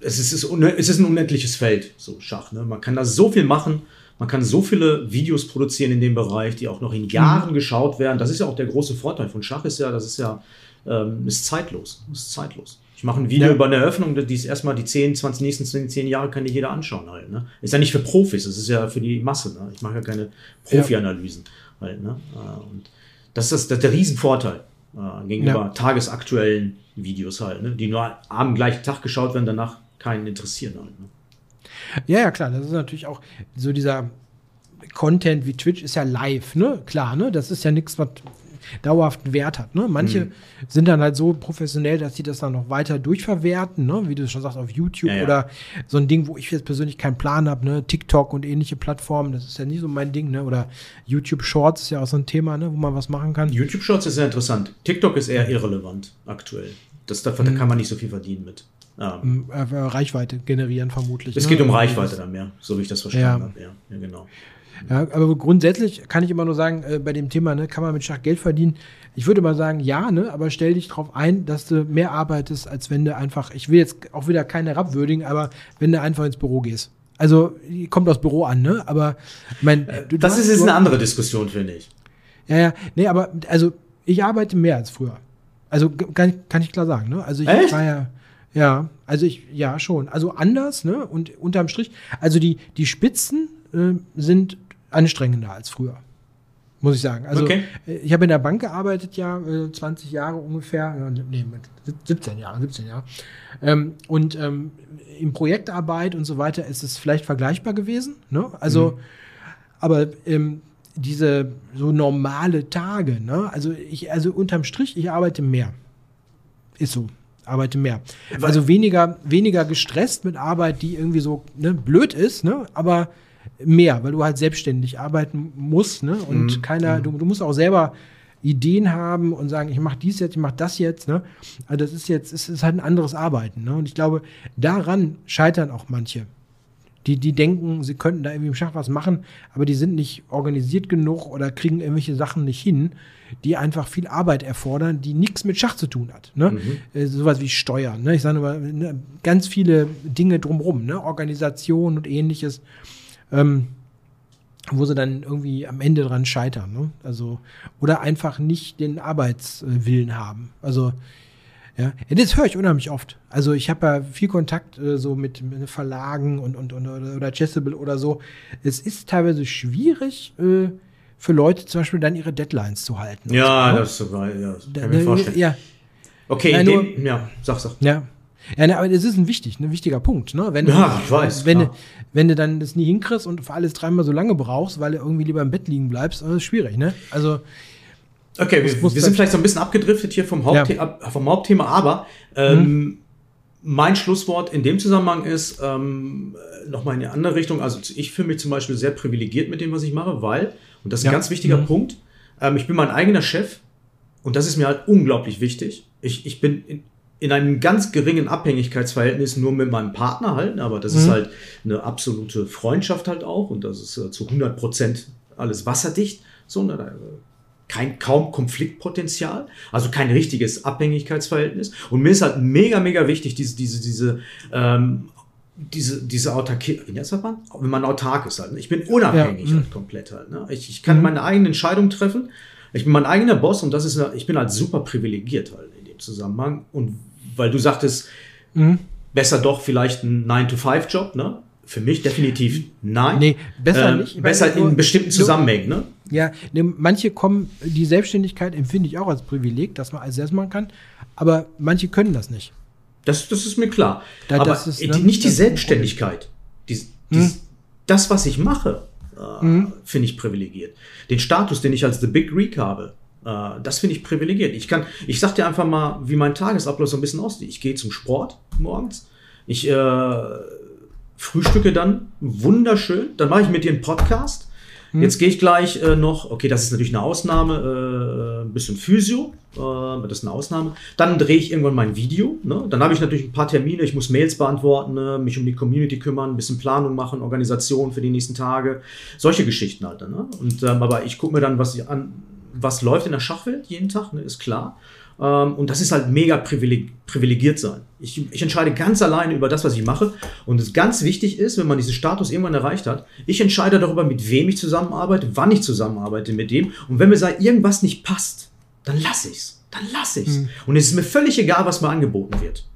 es ist, es ist ein unendliches Feld, so Schach. Ne? Man kann da so viel machen, man kann so viele Videos produzieren in dem Bereich, die auch noch in Jahren mhm. geschaut werden. Das ist ja auch der große Vorteil von Schach, ist ja, das ist ja ähm, ist zeitlos. Ist zeitlos. Ich mache ein Video ja. über eine Eröffnung, die ist erstmal die 10, 20, nächsten 10, 10 Jahre kann nicht jeder anschauen halt. Ne? Ist ja nicht für Profis, das ist ja für die Masse. Ne? Ich mache ja keine Profi-Analysen ja. halt. Ne? Äh, und das ist, das ist der Riesenvorteil äh, gegenüber ja. tagesaktuellen Videos halt, ne? die nur am gleichen Tag geschaut werden, danach keinen interessieren halt. Ne? Ja, ja, klar. Das ist natürlich auch so dieser Content wie Twitch ist ja live, ne? Klar, ne? Das ist ja nichts, was dauerhaften Wert hat. Ne? Manche mhm. sind dann halt so professionell, dass sie das dann noch weiter durchverwerten, ne? wie du schon sagst, auf YouTube ja, ja. oder so ein Ding, wo ich jetzt persönlich keinen Plan habe, ne? TikTok und ähnliche Plattformen, das ist ja nicht so mein Ding, ne? Oder YouTube Shorts ist ja auch so ein Thema, ne? wo man was machen kann. YouTube Shorts ist sehr interessant. TikTok ist eher irrelevant aktuell. Das, da, da mhm. kann man nicht so viel verdienen mit. Ähm, Reichweite generieren vermutlich. Es ne? geht um Reichweite dann mehr, so wie ich das verstanden ja. habe. Ja, ja, genau. Ja, aber grundsätzlich kann ich immer nur sagen, äh, bei dem Thema, ne, kann man mit Schach Geld verdienen? Ich würde mal sagen, ja, ne, aber stell dich darauf ein, dass du mehr arbeitest, als wenn du einfach, ich will jetzt auch wieder keine herabwürdigen, aber wenn du einfach ins Büro gehst. Also, kommt aufs Büro an, ne? Aber mein, äh, du, Das ist jetzt eine andere Diskussion, finde ich. Ja, ja, nee, aber also ich arbeite mehr als früher. Also kann, kann ich klar sagen, ne? Also ich Echt? war ja, ja, also ich, ja, schon. Also anders, ne? Und unterm Strich, also die, die Spitzen äh, sind anstrengender als früher. Muss ich sagen. Also okay. Äh, ich habe in der Bank gearbeitet, ja, 20 äh, Jahre ungefähr, nee, 17 Jahre, 17 Jahre. Ähm, und ähm, in Projektarbeit und so weiter ist es vielleicht vergleichbar gewesen. Ne? Also, mhm. aber ähm, diese so normale Tage, ne? Also ich, also unterm Strich, ich arbeite mehr. Ist so arbeite mehr. Also weniger, weniger gestresst mit Arbeit, die irgendwie so ne, blöd ist, ne? aber mehr, weil du halt selbstständig arbeiten musst, ne? Und mhm. keiner, mhm. du, du musst auch selber Ideen haben und sagen, ich mache dies jetzt, ich mache das jetzt, ne? Also das ist jetzt, es ist halt ein anderes Arbeiten, ne? Und ich glaube, daran scheitern auch manche. Die, die denken, sie könnten da irgendwie im Schach was machen, aber die sind nicht organisiert genug oder kriegen irgendwelche Sachen nicht hin, die einfach viel Arbeit erfordern, die nichts mit Schach zu tun hat. Ne? Mhm. Äh, sowas wie Steuern. Ne? Ich sage nur ne? ganz viele Dinge drumherum, ne? Organisation und ähnliches ähm, wo sie dann irgendwie am Ende dran scheitern. Ne? Also, oder einfach nicht den Arbeitswillen haben. Also, ja, das höre ich unheimlich oft. Also ich habe ja viel Kontakt äh, so mit, mit, Verlagen und, und, und oder Chessable oder so. Es ist teilweise schwierig äh, für Leute zum Beispiel dann ihre Deadlines zu halten. Ja, so, ne? das ist sogar, ja, das kann ich mir vorstellen. Ja. Okay, ja, nur, den, ja, sag, sag. Ja, ja, ne, aber es ist ein wichtig, ein wichtiger Punkt, ne? Wenn ja, ich weiß. Wenn, du, wenn du dann das nie hinkriegst und für alles dreimal so lange brauchst, weil du irgendwie lieber im Bett liegen bleibst, das ist schwierig, ne? Also. Okay, wir, wir sind vielleicht so ein bisschen abgedriftet hier vom, Hauptthema, ja. vom Hauptthema, aber ähm, mhm. mein Schlusswort in dem Zusammenhang ist, ähm, nochmal in eine andere Richtung. Also ich fühle mich zum Beispiel sehr privilegiert mit dem, was ich mache, weil, und das ist ein ja. ganz wichtiger mhm. Punkt, ähm, ich bin mein eigener Chef und das ist mir halt unglaublich wichtig. Ich, ich bin in, in einem ganz geringen Abhängigkeitsverhältnis nur mit meinem Partner halt, aber das mhm. ist halt eine absolute Freundschaft halt auch und das ist äh, zu 100 Prozent alles wasserdicht. So, ne, kein kaum Konfliktpotenzial, also kein richtiges Abhängigkeitsverhältnis. Und mir ist halt mega, mega wichtig, diese, diese, diese, ähm, diese, diese Autarkie, wie nennt man? Wenn man autark ist halt. Ne? Ich bin unabhängig ja. halt komplett halt. Ne? Ich, ich kann mhm. meine eigenen Entscheidungen treffen. Ich bin mein eigener Boss und das ist, ich bin halt super privilegiert halt in dem Zusammenhang. Und weil du sagtest, mhm. besser doch vielleicht ein 9-to-5-Job, ne? Für mich definitiv nein. Nee, besser ähm, nicht. Besser in nur, bestimmten Zusammenhängen, ne? Ja, ne, manche kommen, die Selbstständigkeit empfinde ich auch als Privileg, dass man alles selbst machen kann, aber manche können das nicht. Das, das ist mir klar. Da, aber ist, ne, nicht die Selbstständigkeit. Die, die, hm. Das, was ich mache, äh, hm. finde ich privilegiert. Den Status, den ich als The Big Greek habe, das finde ich privilegiert. Ich kann, ich sag dir einfach mal, wie mein Tagesablauf so ein bisschen aussieht. Ich gehe zum Sport morgens. Ich äh, frühstücke dann wunderschön. Dann mache ich mit dir einen Podcast. Hm. Jetzt gehe ich gleich äh, noch, okay, das ist natürlich eine Ausnahme, äh, ein bisschen Physio, äh, das ist eine Ausnahme. Dann drehe ich irgendwann mein Video. Ne? Dann habe ich natürlich ein paar Termine, ich muss Mails beantworten, ne? mich um die Community kümmern, ein bisschen Planung machen, Organisation für die nächsten Tage, solche Geschichten halt. Ne? Und, ähm, aber ich gucke mir dann, was, an, was läuft in der Schachwelt jeden Tag, ne? ist klar. Ähm, und das ist halt mega privilegiert sein. Ich, ich, entscheide ganz alleine über das, was ich mache. Und es ganz wichtig ist, wenn man diesen Status irgendwann erreicht hat, ich entscheide darüber, mit wem ich zusammenarbeite, wann ich zusammenarbeite mit dem. Und wenn mir sagt, irgendwas nicht passt, dann lasse ich's. Dann lasse ich's. Mhm. Und es ist mir völlig egal, was mir angeboten wird.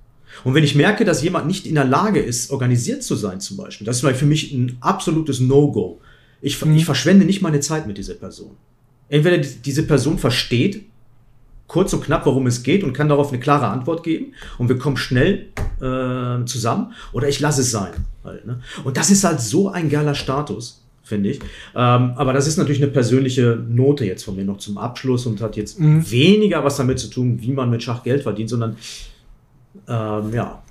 Und wenn ich merke, dass jemand nicht in der Lage ist, organisiert zu sein, zum Beispiel, das ist für mich ein absolutes No-Go. Ich, mhm. ich verschwende nicht meine Zeit mit dieser Person. Entweder diese Person versteht, kurz und knapp, worum es geht und kann darauf eine klare Antwort geben und wir kommen schnell äh, zusammen oder ich lasse es sein. Halt, ne? Und das ist halt so ein geiler Status, finde ich. Ähm, aber das ist natürlich eine persönliche Note jetzt von mir noch zum Abschluss und hat jetzt mhm. weniger was damit zu tun, wie man mit Schach Geld verdient, sondern ähm, ja,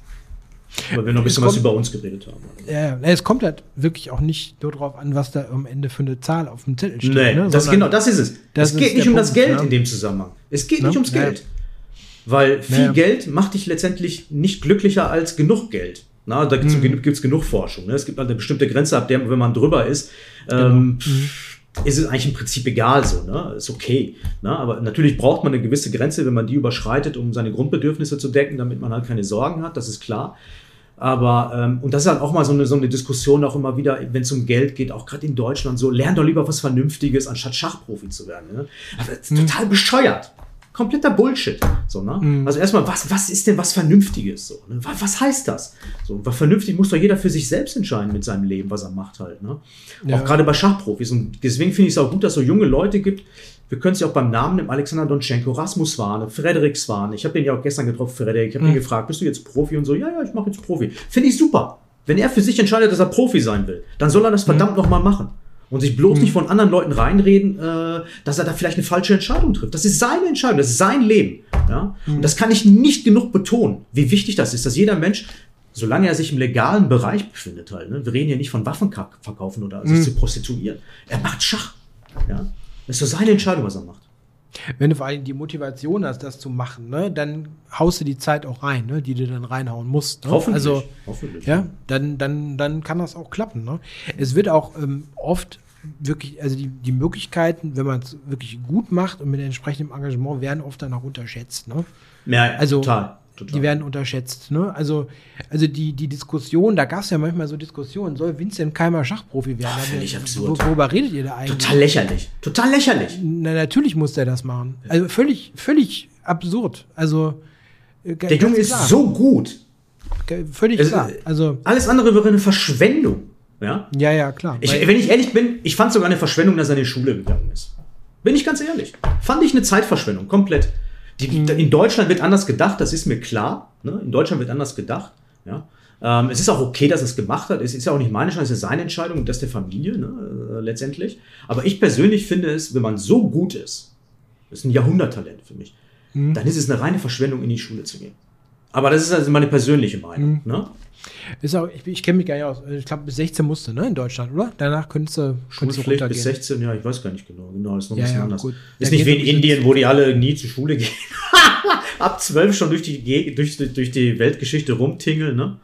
weil wir noch ein bisschen kommt, was über uns geredet haben. Ja, es kommt halt wirklich auch nicht nur darauf an, was da am Ende für eine Zahl auf dem Zettel steht. Nee, ne? das, genau, das ist es. es geht nicht um Punkt, das Geld ja. in dem Zusammenhang. Es geht nicht ums Geld. Weil viel ja. Geld macht dich letztendlich nicht glücklicher als genug Geld. Na, da gibt es mhm. genug Forschung. Ne? Es gibt halt eine bestimmte Grenze, ab der, wenn man drüber ist, genau. ähm, mhm. Ist es eigentlich im Prinzip egal so. Ne? Ist okay. Ne? Aber natürlich braucht man eine gewisse Grenze, wenn man die überschreitet, um seine Grundbedürfnisse zu decken, damit man halt keine Sorgen hat. Das ist klar. Aber, ähm, und das ist halt auch mal so eine, so eine Diskussion auch immer wieder, wenn es um Geld geht, auch gerade in Deutschland so, lern doch lieber was Vernünftiges, anstatt Schachprofi zu werden. Ne? Mhm. total bescheuert. Kompletter Bullshit. So, ne? Mhm. Also erstmal, was, was ist denn was Vernünftiges? So, ne? was, was heißt das? So, was vernünftig muss doch jeder für sich selbst entscheiden mit seinem Leben, was er macht halt. Ne? Ja. Auch gerade bei Schachprofis. Und deswegen finde ich es auch gut, dass es so junge Leute gibt, wir können sie auch beim Namen nehmen, Alexander Donschenko, Rasmus Swane, Frederik Swane. Ich habe den ja auch gestern getroffen, Frederik. Ich habe mhm. ihn gefragt, bist du jetzt Profi? Und so, ja, ja, ich mache jetzt Profi. Finde ich super. Wenn er für sich entscheidet, dass er Profi sein will, dann soll er das verdammt mhm. nochmal machen. Und sich bloß mhm. nicht von anderen Leuten reinreden, äh, dass er da vielleicht eine falsche Entscheidung trifft. Das ist seine Entscheidung, das ist sein Leben. Ja? Mhm. Und das kann ich nicht genug betonen, wie wichtig das ist, dass jeder Mensch solange er sich im legalen Bereich befindet halt. Ne? Wir reden ja nicht von Waffenverkaufen oder sich mhm. zu prostituieren. Er macht Schach. Ja? Das ist so seine Entscheidung, was er macht. Wenn du vor allem die Motivation hast, das zu machen, ne, dann haust du die Zeit auch rein, ne, die du dann reinhauen musst. Ne? Hoffentlich. Also, Hoffentlich. Ja, dann, dann, dann kann das auch klappen. Ne? Es wird auch ähm, oft wirklich, also die, die Möglichkeiten, wenn man es wirklich gut macht und mit entsprechendem Engagement, werden oft dann auch unterschätzt. Ne? Ja, also, total. Total. Die werden unterschätzt. Ne? Also, also die, die Diskussion, da gab es ja manchmal so Diskussionen, soll Vincent Keimer Schachprofi werden? Ach, völlig absurd. worüber redet ihr da eigentlich? Total lächerlich. Total lächerlich. Na, natürlich muss der das machen. Also völlig, völlig absurd. Also äh, Der Junge ist klar. so gut. Völlig es, klar. Also, alles andere wäre eine Verschwendung. Ja, ja, ja klar. Ich, wenn ich ehrlich bin, ich fand sogar eine Verschwendung, dass er in die Schule gegangen ist. Bin ich ganz ehrlich. Fand ich eine Zeitverschwendung, komplett. Die, mhm. In Deutschland wird anders gedacht, das ist mir klar. Ne? In Deutschland wird anders gedacht. Ja? Ähm, es ist auch okay, dass er es gemacht hat. Es ist ja auch nicht meine Entscheidung, es ist seine Entscheidung und das der Familie ne? äh, letztendlich. Aber ich persönlich finde es, wenn man so gut ist, das ist ein Jahrhunderttalent für mich, mhm. dann ist es eine reine Verschwendung, in die Schule zu gehen. Aber das ist also meine persönliche Meinung. Mhm. Ne? Ist auch, ich, ich kenne mich gar nicht aus. Ich glaube, bis 16 musste, ne, in Deutschland, oder? Danach könntest du, könntest Schulpflicht bis 16, ja, ich weiß gar nicht genau. Genau, ist noch ein Ja, bisschen ja, anders. gut. Ist Ja, nicht wie in Indien, wo die alle nie zur Schule gehen. Ab 12 schon durch die, durch, durch die Weltgeschichte rumtingeln, ne?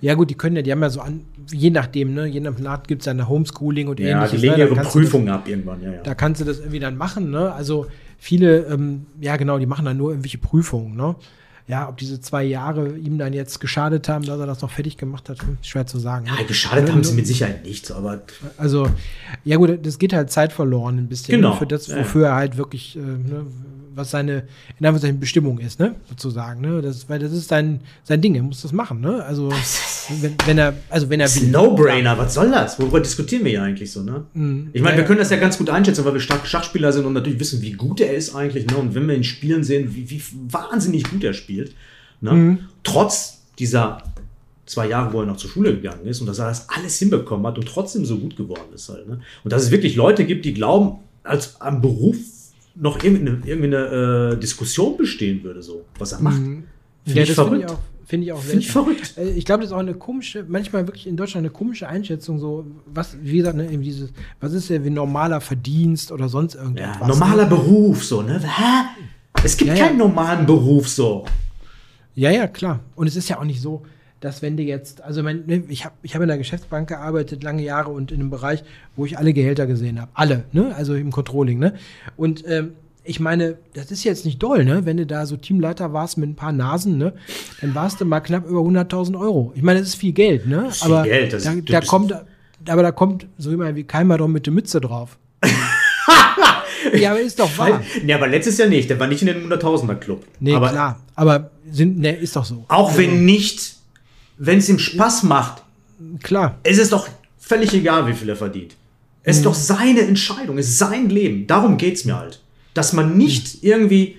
Ja, gut, die können ja, die haben ja so an, je nachdem, ne, je nach Land gibt es ja eine Homeschooling und Ja, die ähnliches. legen ne, da ihre Prüfungen ab irgendwann, ja, ja. Da kannst du das irgendwie dann machen, ne? Also viele, ähm, ja genau, die machen dann nur irgendwelche Prüfungen, ne? Ja, ob diese zwei Jahre ihm dann jetzt geschadet haben, dass er das noch fertig gemacht hat, hm, schwer zu sagen. ja, geschadet Ne, haben sie mit Sicherheit nicht, aber Also, ja gut, das geht halt Zeit verloren ein bisschen Genau. für das, Ja, ja. wofür er halt wirklich, äh, ne, was seine, in Anführungszeichen Bestimmung ist, ne, sozusagen, ne, das, weil das ist sein, sein Ding, er muss das machen, ne, also, wenn, wenn er, also wenn er das ist ein No-Brainer, was soll das? Worüber diskutieren wir hier eigentlich so, ne? Mhm. Ich meine, Ja, wir ja. können das ja ganz gut einschätzen, weil wir starke Schachspieler sind und natürlich wissen, wie gut er ist eigentlich, ne? Und wenn wir ihn spielen sehen, wie, wie wahnsinnig gut er spielt, ne? Mhm. Trotz dieser zwei Jahre, wo er noch zur Schule gegangen ist und dass er das alles hinbekommen hat und trotzdem so gut geworden ist halt, ne? Und dass es wirklich Leute gibt, die glauben, als am Beruf noch irgendwie eine, irgendwie eine äh, Diskussion bestehen würde, so, was er macht. Mhm. Finde Ja, ich das finde ich verrückt. auch, finde ich auch Finde ich verrückt. Äh, Ich glaube, das ist auch eine komische, manchmal wirklich in Deutschland eine komische Einschätzung, so, was, wie gesagt, ne, eben dieses, was ist ja wie normaler Verdienst oder sonst Ja, irgendetwas. normaler ne? Beruf, so, ne? Hä? Es gibt ja. keinen normalen Beruf, so. Ja, ja, klar. Und es ist ja auch nicht so, dass wenn du jetzt, also mein, ne, ich habe ich hab in der Geschäftsbank gearbeitet, lange Jahre und in einem Bereich, wo ich alle Gehälter gesehen habe. Alle, ne? Also im Controlling, ne? Und ähm, ich meine, das ist jetzt nicht doll, ne? Wenn du da so Teamleiter warst mit ein paar Nasen, ne? Dann warst du mal knapp über 100.000 Euro. Ich meine, das ist viel Geld, ne? ist viel aber Geld, das da, ist- da kommt, aber da kommt so immer wie Keimer doch mit der Mütze drauf. ja, aber ist doch wahr. Ja, aber letztes Jahr nicht. Der war nicht in den 100.000er Club. Nee, aber klar. Aber sind, ne, ist doch so. auch wenn nicht, wenn es ihm Spaß macht, Klar. ist es doch völlig egal, wie viel er verdient. Es ist doch seine Entscheidung, es ist sein Leben. Darum geht es mir halt. Dass man nicht irgendwie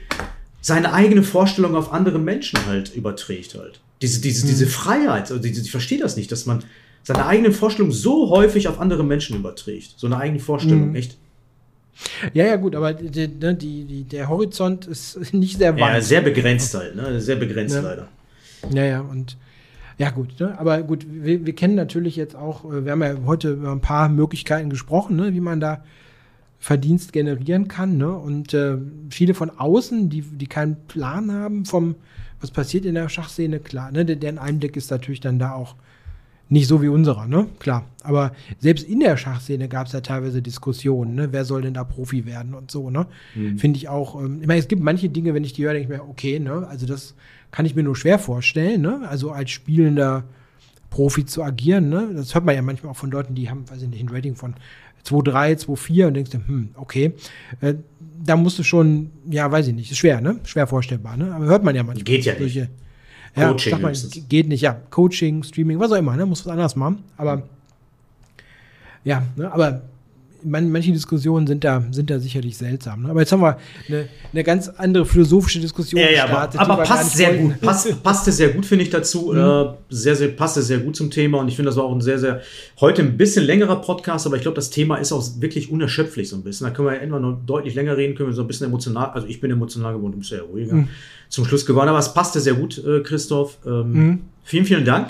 seine eigene Vorstellung auf andere Menschen halt überträgt halt. Diese, diese, diese Freiheit, also ich verstehe das nicht, dass man seine eigene Vorstellung so häufig auf andere Menschen überträgt. So eine eigene Vorstellung, echt. Ja, ja, gut, aber die, die, die, die, der Horizont ist nicht sehr Ja, weit. sehr begrenzt halt, ne? Sehr begrenzt Ja. leider. Ja, ja, und ja, gut, ne? aber gut, wir, wir kennen natürlich jetzt auch, äh, wir haben ja heute über ein paar Möglichkeiten gesprochen, ne? wie man da Verdienst generieren kann. Ne? Und äh, viele von außen, die, die keinen Plan haben vom, was passiert in der Schachszene, klar, ne? der- deren Einblick ist natürlich dann da auch nicht so wie unserer, ne? Klar. Aber selbst in der Schachszene gab es ja teilweise Diskussionen, ne? Wer soll denn da Profi werden und so, ne? Finde ich auch. Ähm, ich meine, es gibt manche Dinge, wenn ich die höre, denke ich mir, okay, ne? Also das kann ich mir nur schwer vorstellen, ne? Also als spielender Profi zu agieren, ne? Das hört man ja manchmal auch von Leuten, die haben, weiß ich nicht, ein Rating von 2,3, 2,4 und denkst du, hm, okay. Äh, da musst du schon, ja, weiß ich nicht, ist schwer, ne? Schwer vorstellbar, ne? Aber hört man ja manchmal. Geht ja nicht. solche- ja, Coaching sag mal, höchstens. geht nicht, ja. Coaching, Streaming, was auch immer, ne? Muss was anderes machen. Aber ja, ne? aber man, manche Diskussionen sind da, sind da sicherlich seltsam. Ne? Aber jetzt haben wir eine, eine ganz andere philosophische Diskussion Ja, ja, gestartet. aber, aber passt sehr wollten. gut. Passt, passte sehr gut, finde ich, dazu. Äh, sehr, sehr, passte sehr gut zum Thema. Und ich finde, das war auch ein sehr, sehr, heute ein bisschen längerer Podcast, aber ich glaube, das Thema ist auch wirklich unerschöpflich so ein bisschen. Da können wir ja immer noch deutlich länger reden, können wir so ein bisschen emotional, also ich bin emotional geworden, du bist ja ruhiger, zum Schluss geworden. Aber es passte sehr gut, äh, Christoph. Ähm, Vielen, vielen Dank.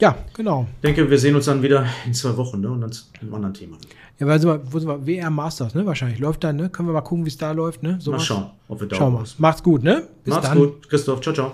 Ja, genau. Ich denke, wir sehen uns dann wieder in zwei Wochen, ne? Und dann zu einem anderen Thema. Ja, weil sind wir, wo sind wir? WR Masters, ne? Wahrscheinlich. Läuft dann, ne? Können wir mal gucken, wie es da läuft, ne? Mal Sowas. schauen, ob wir da Schauen wir. Macht's gut, ne? Macht's gut, Christoph. Ciao, ciao.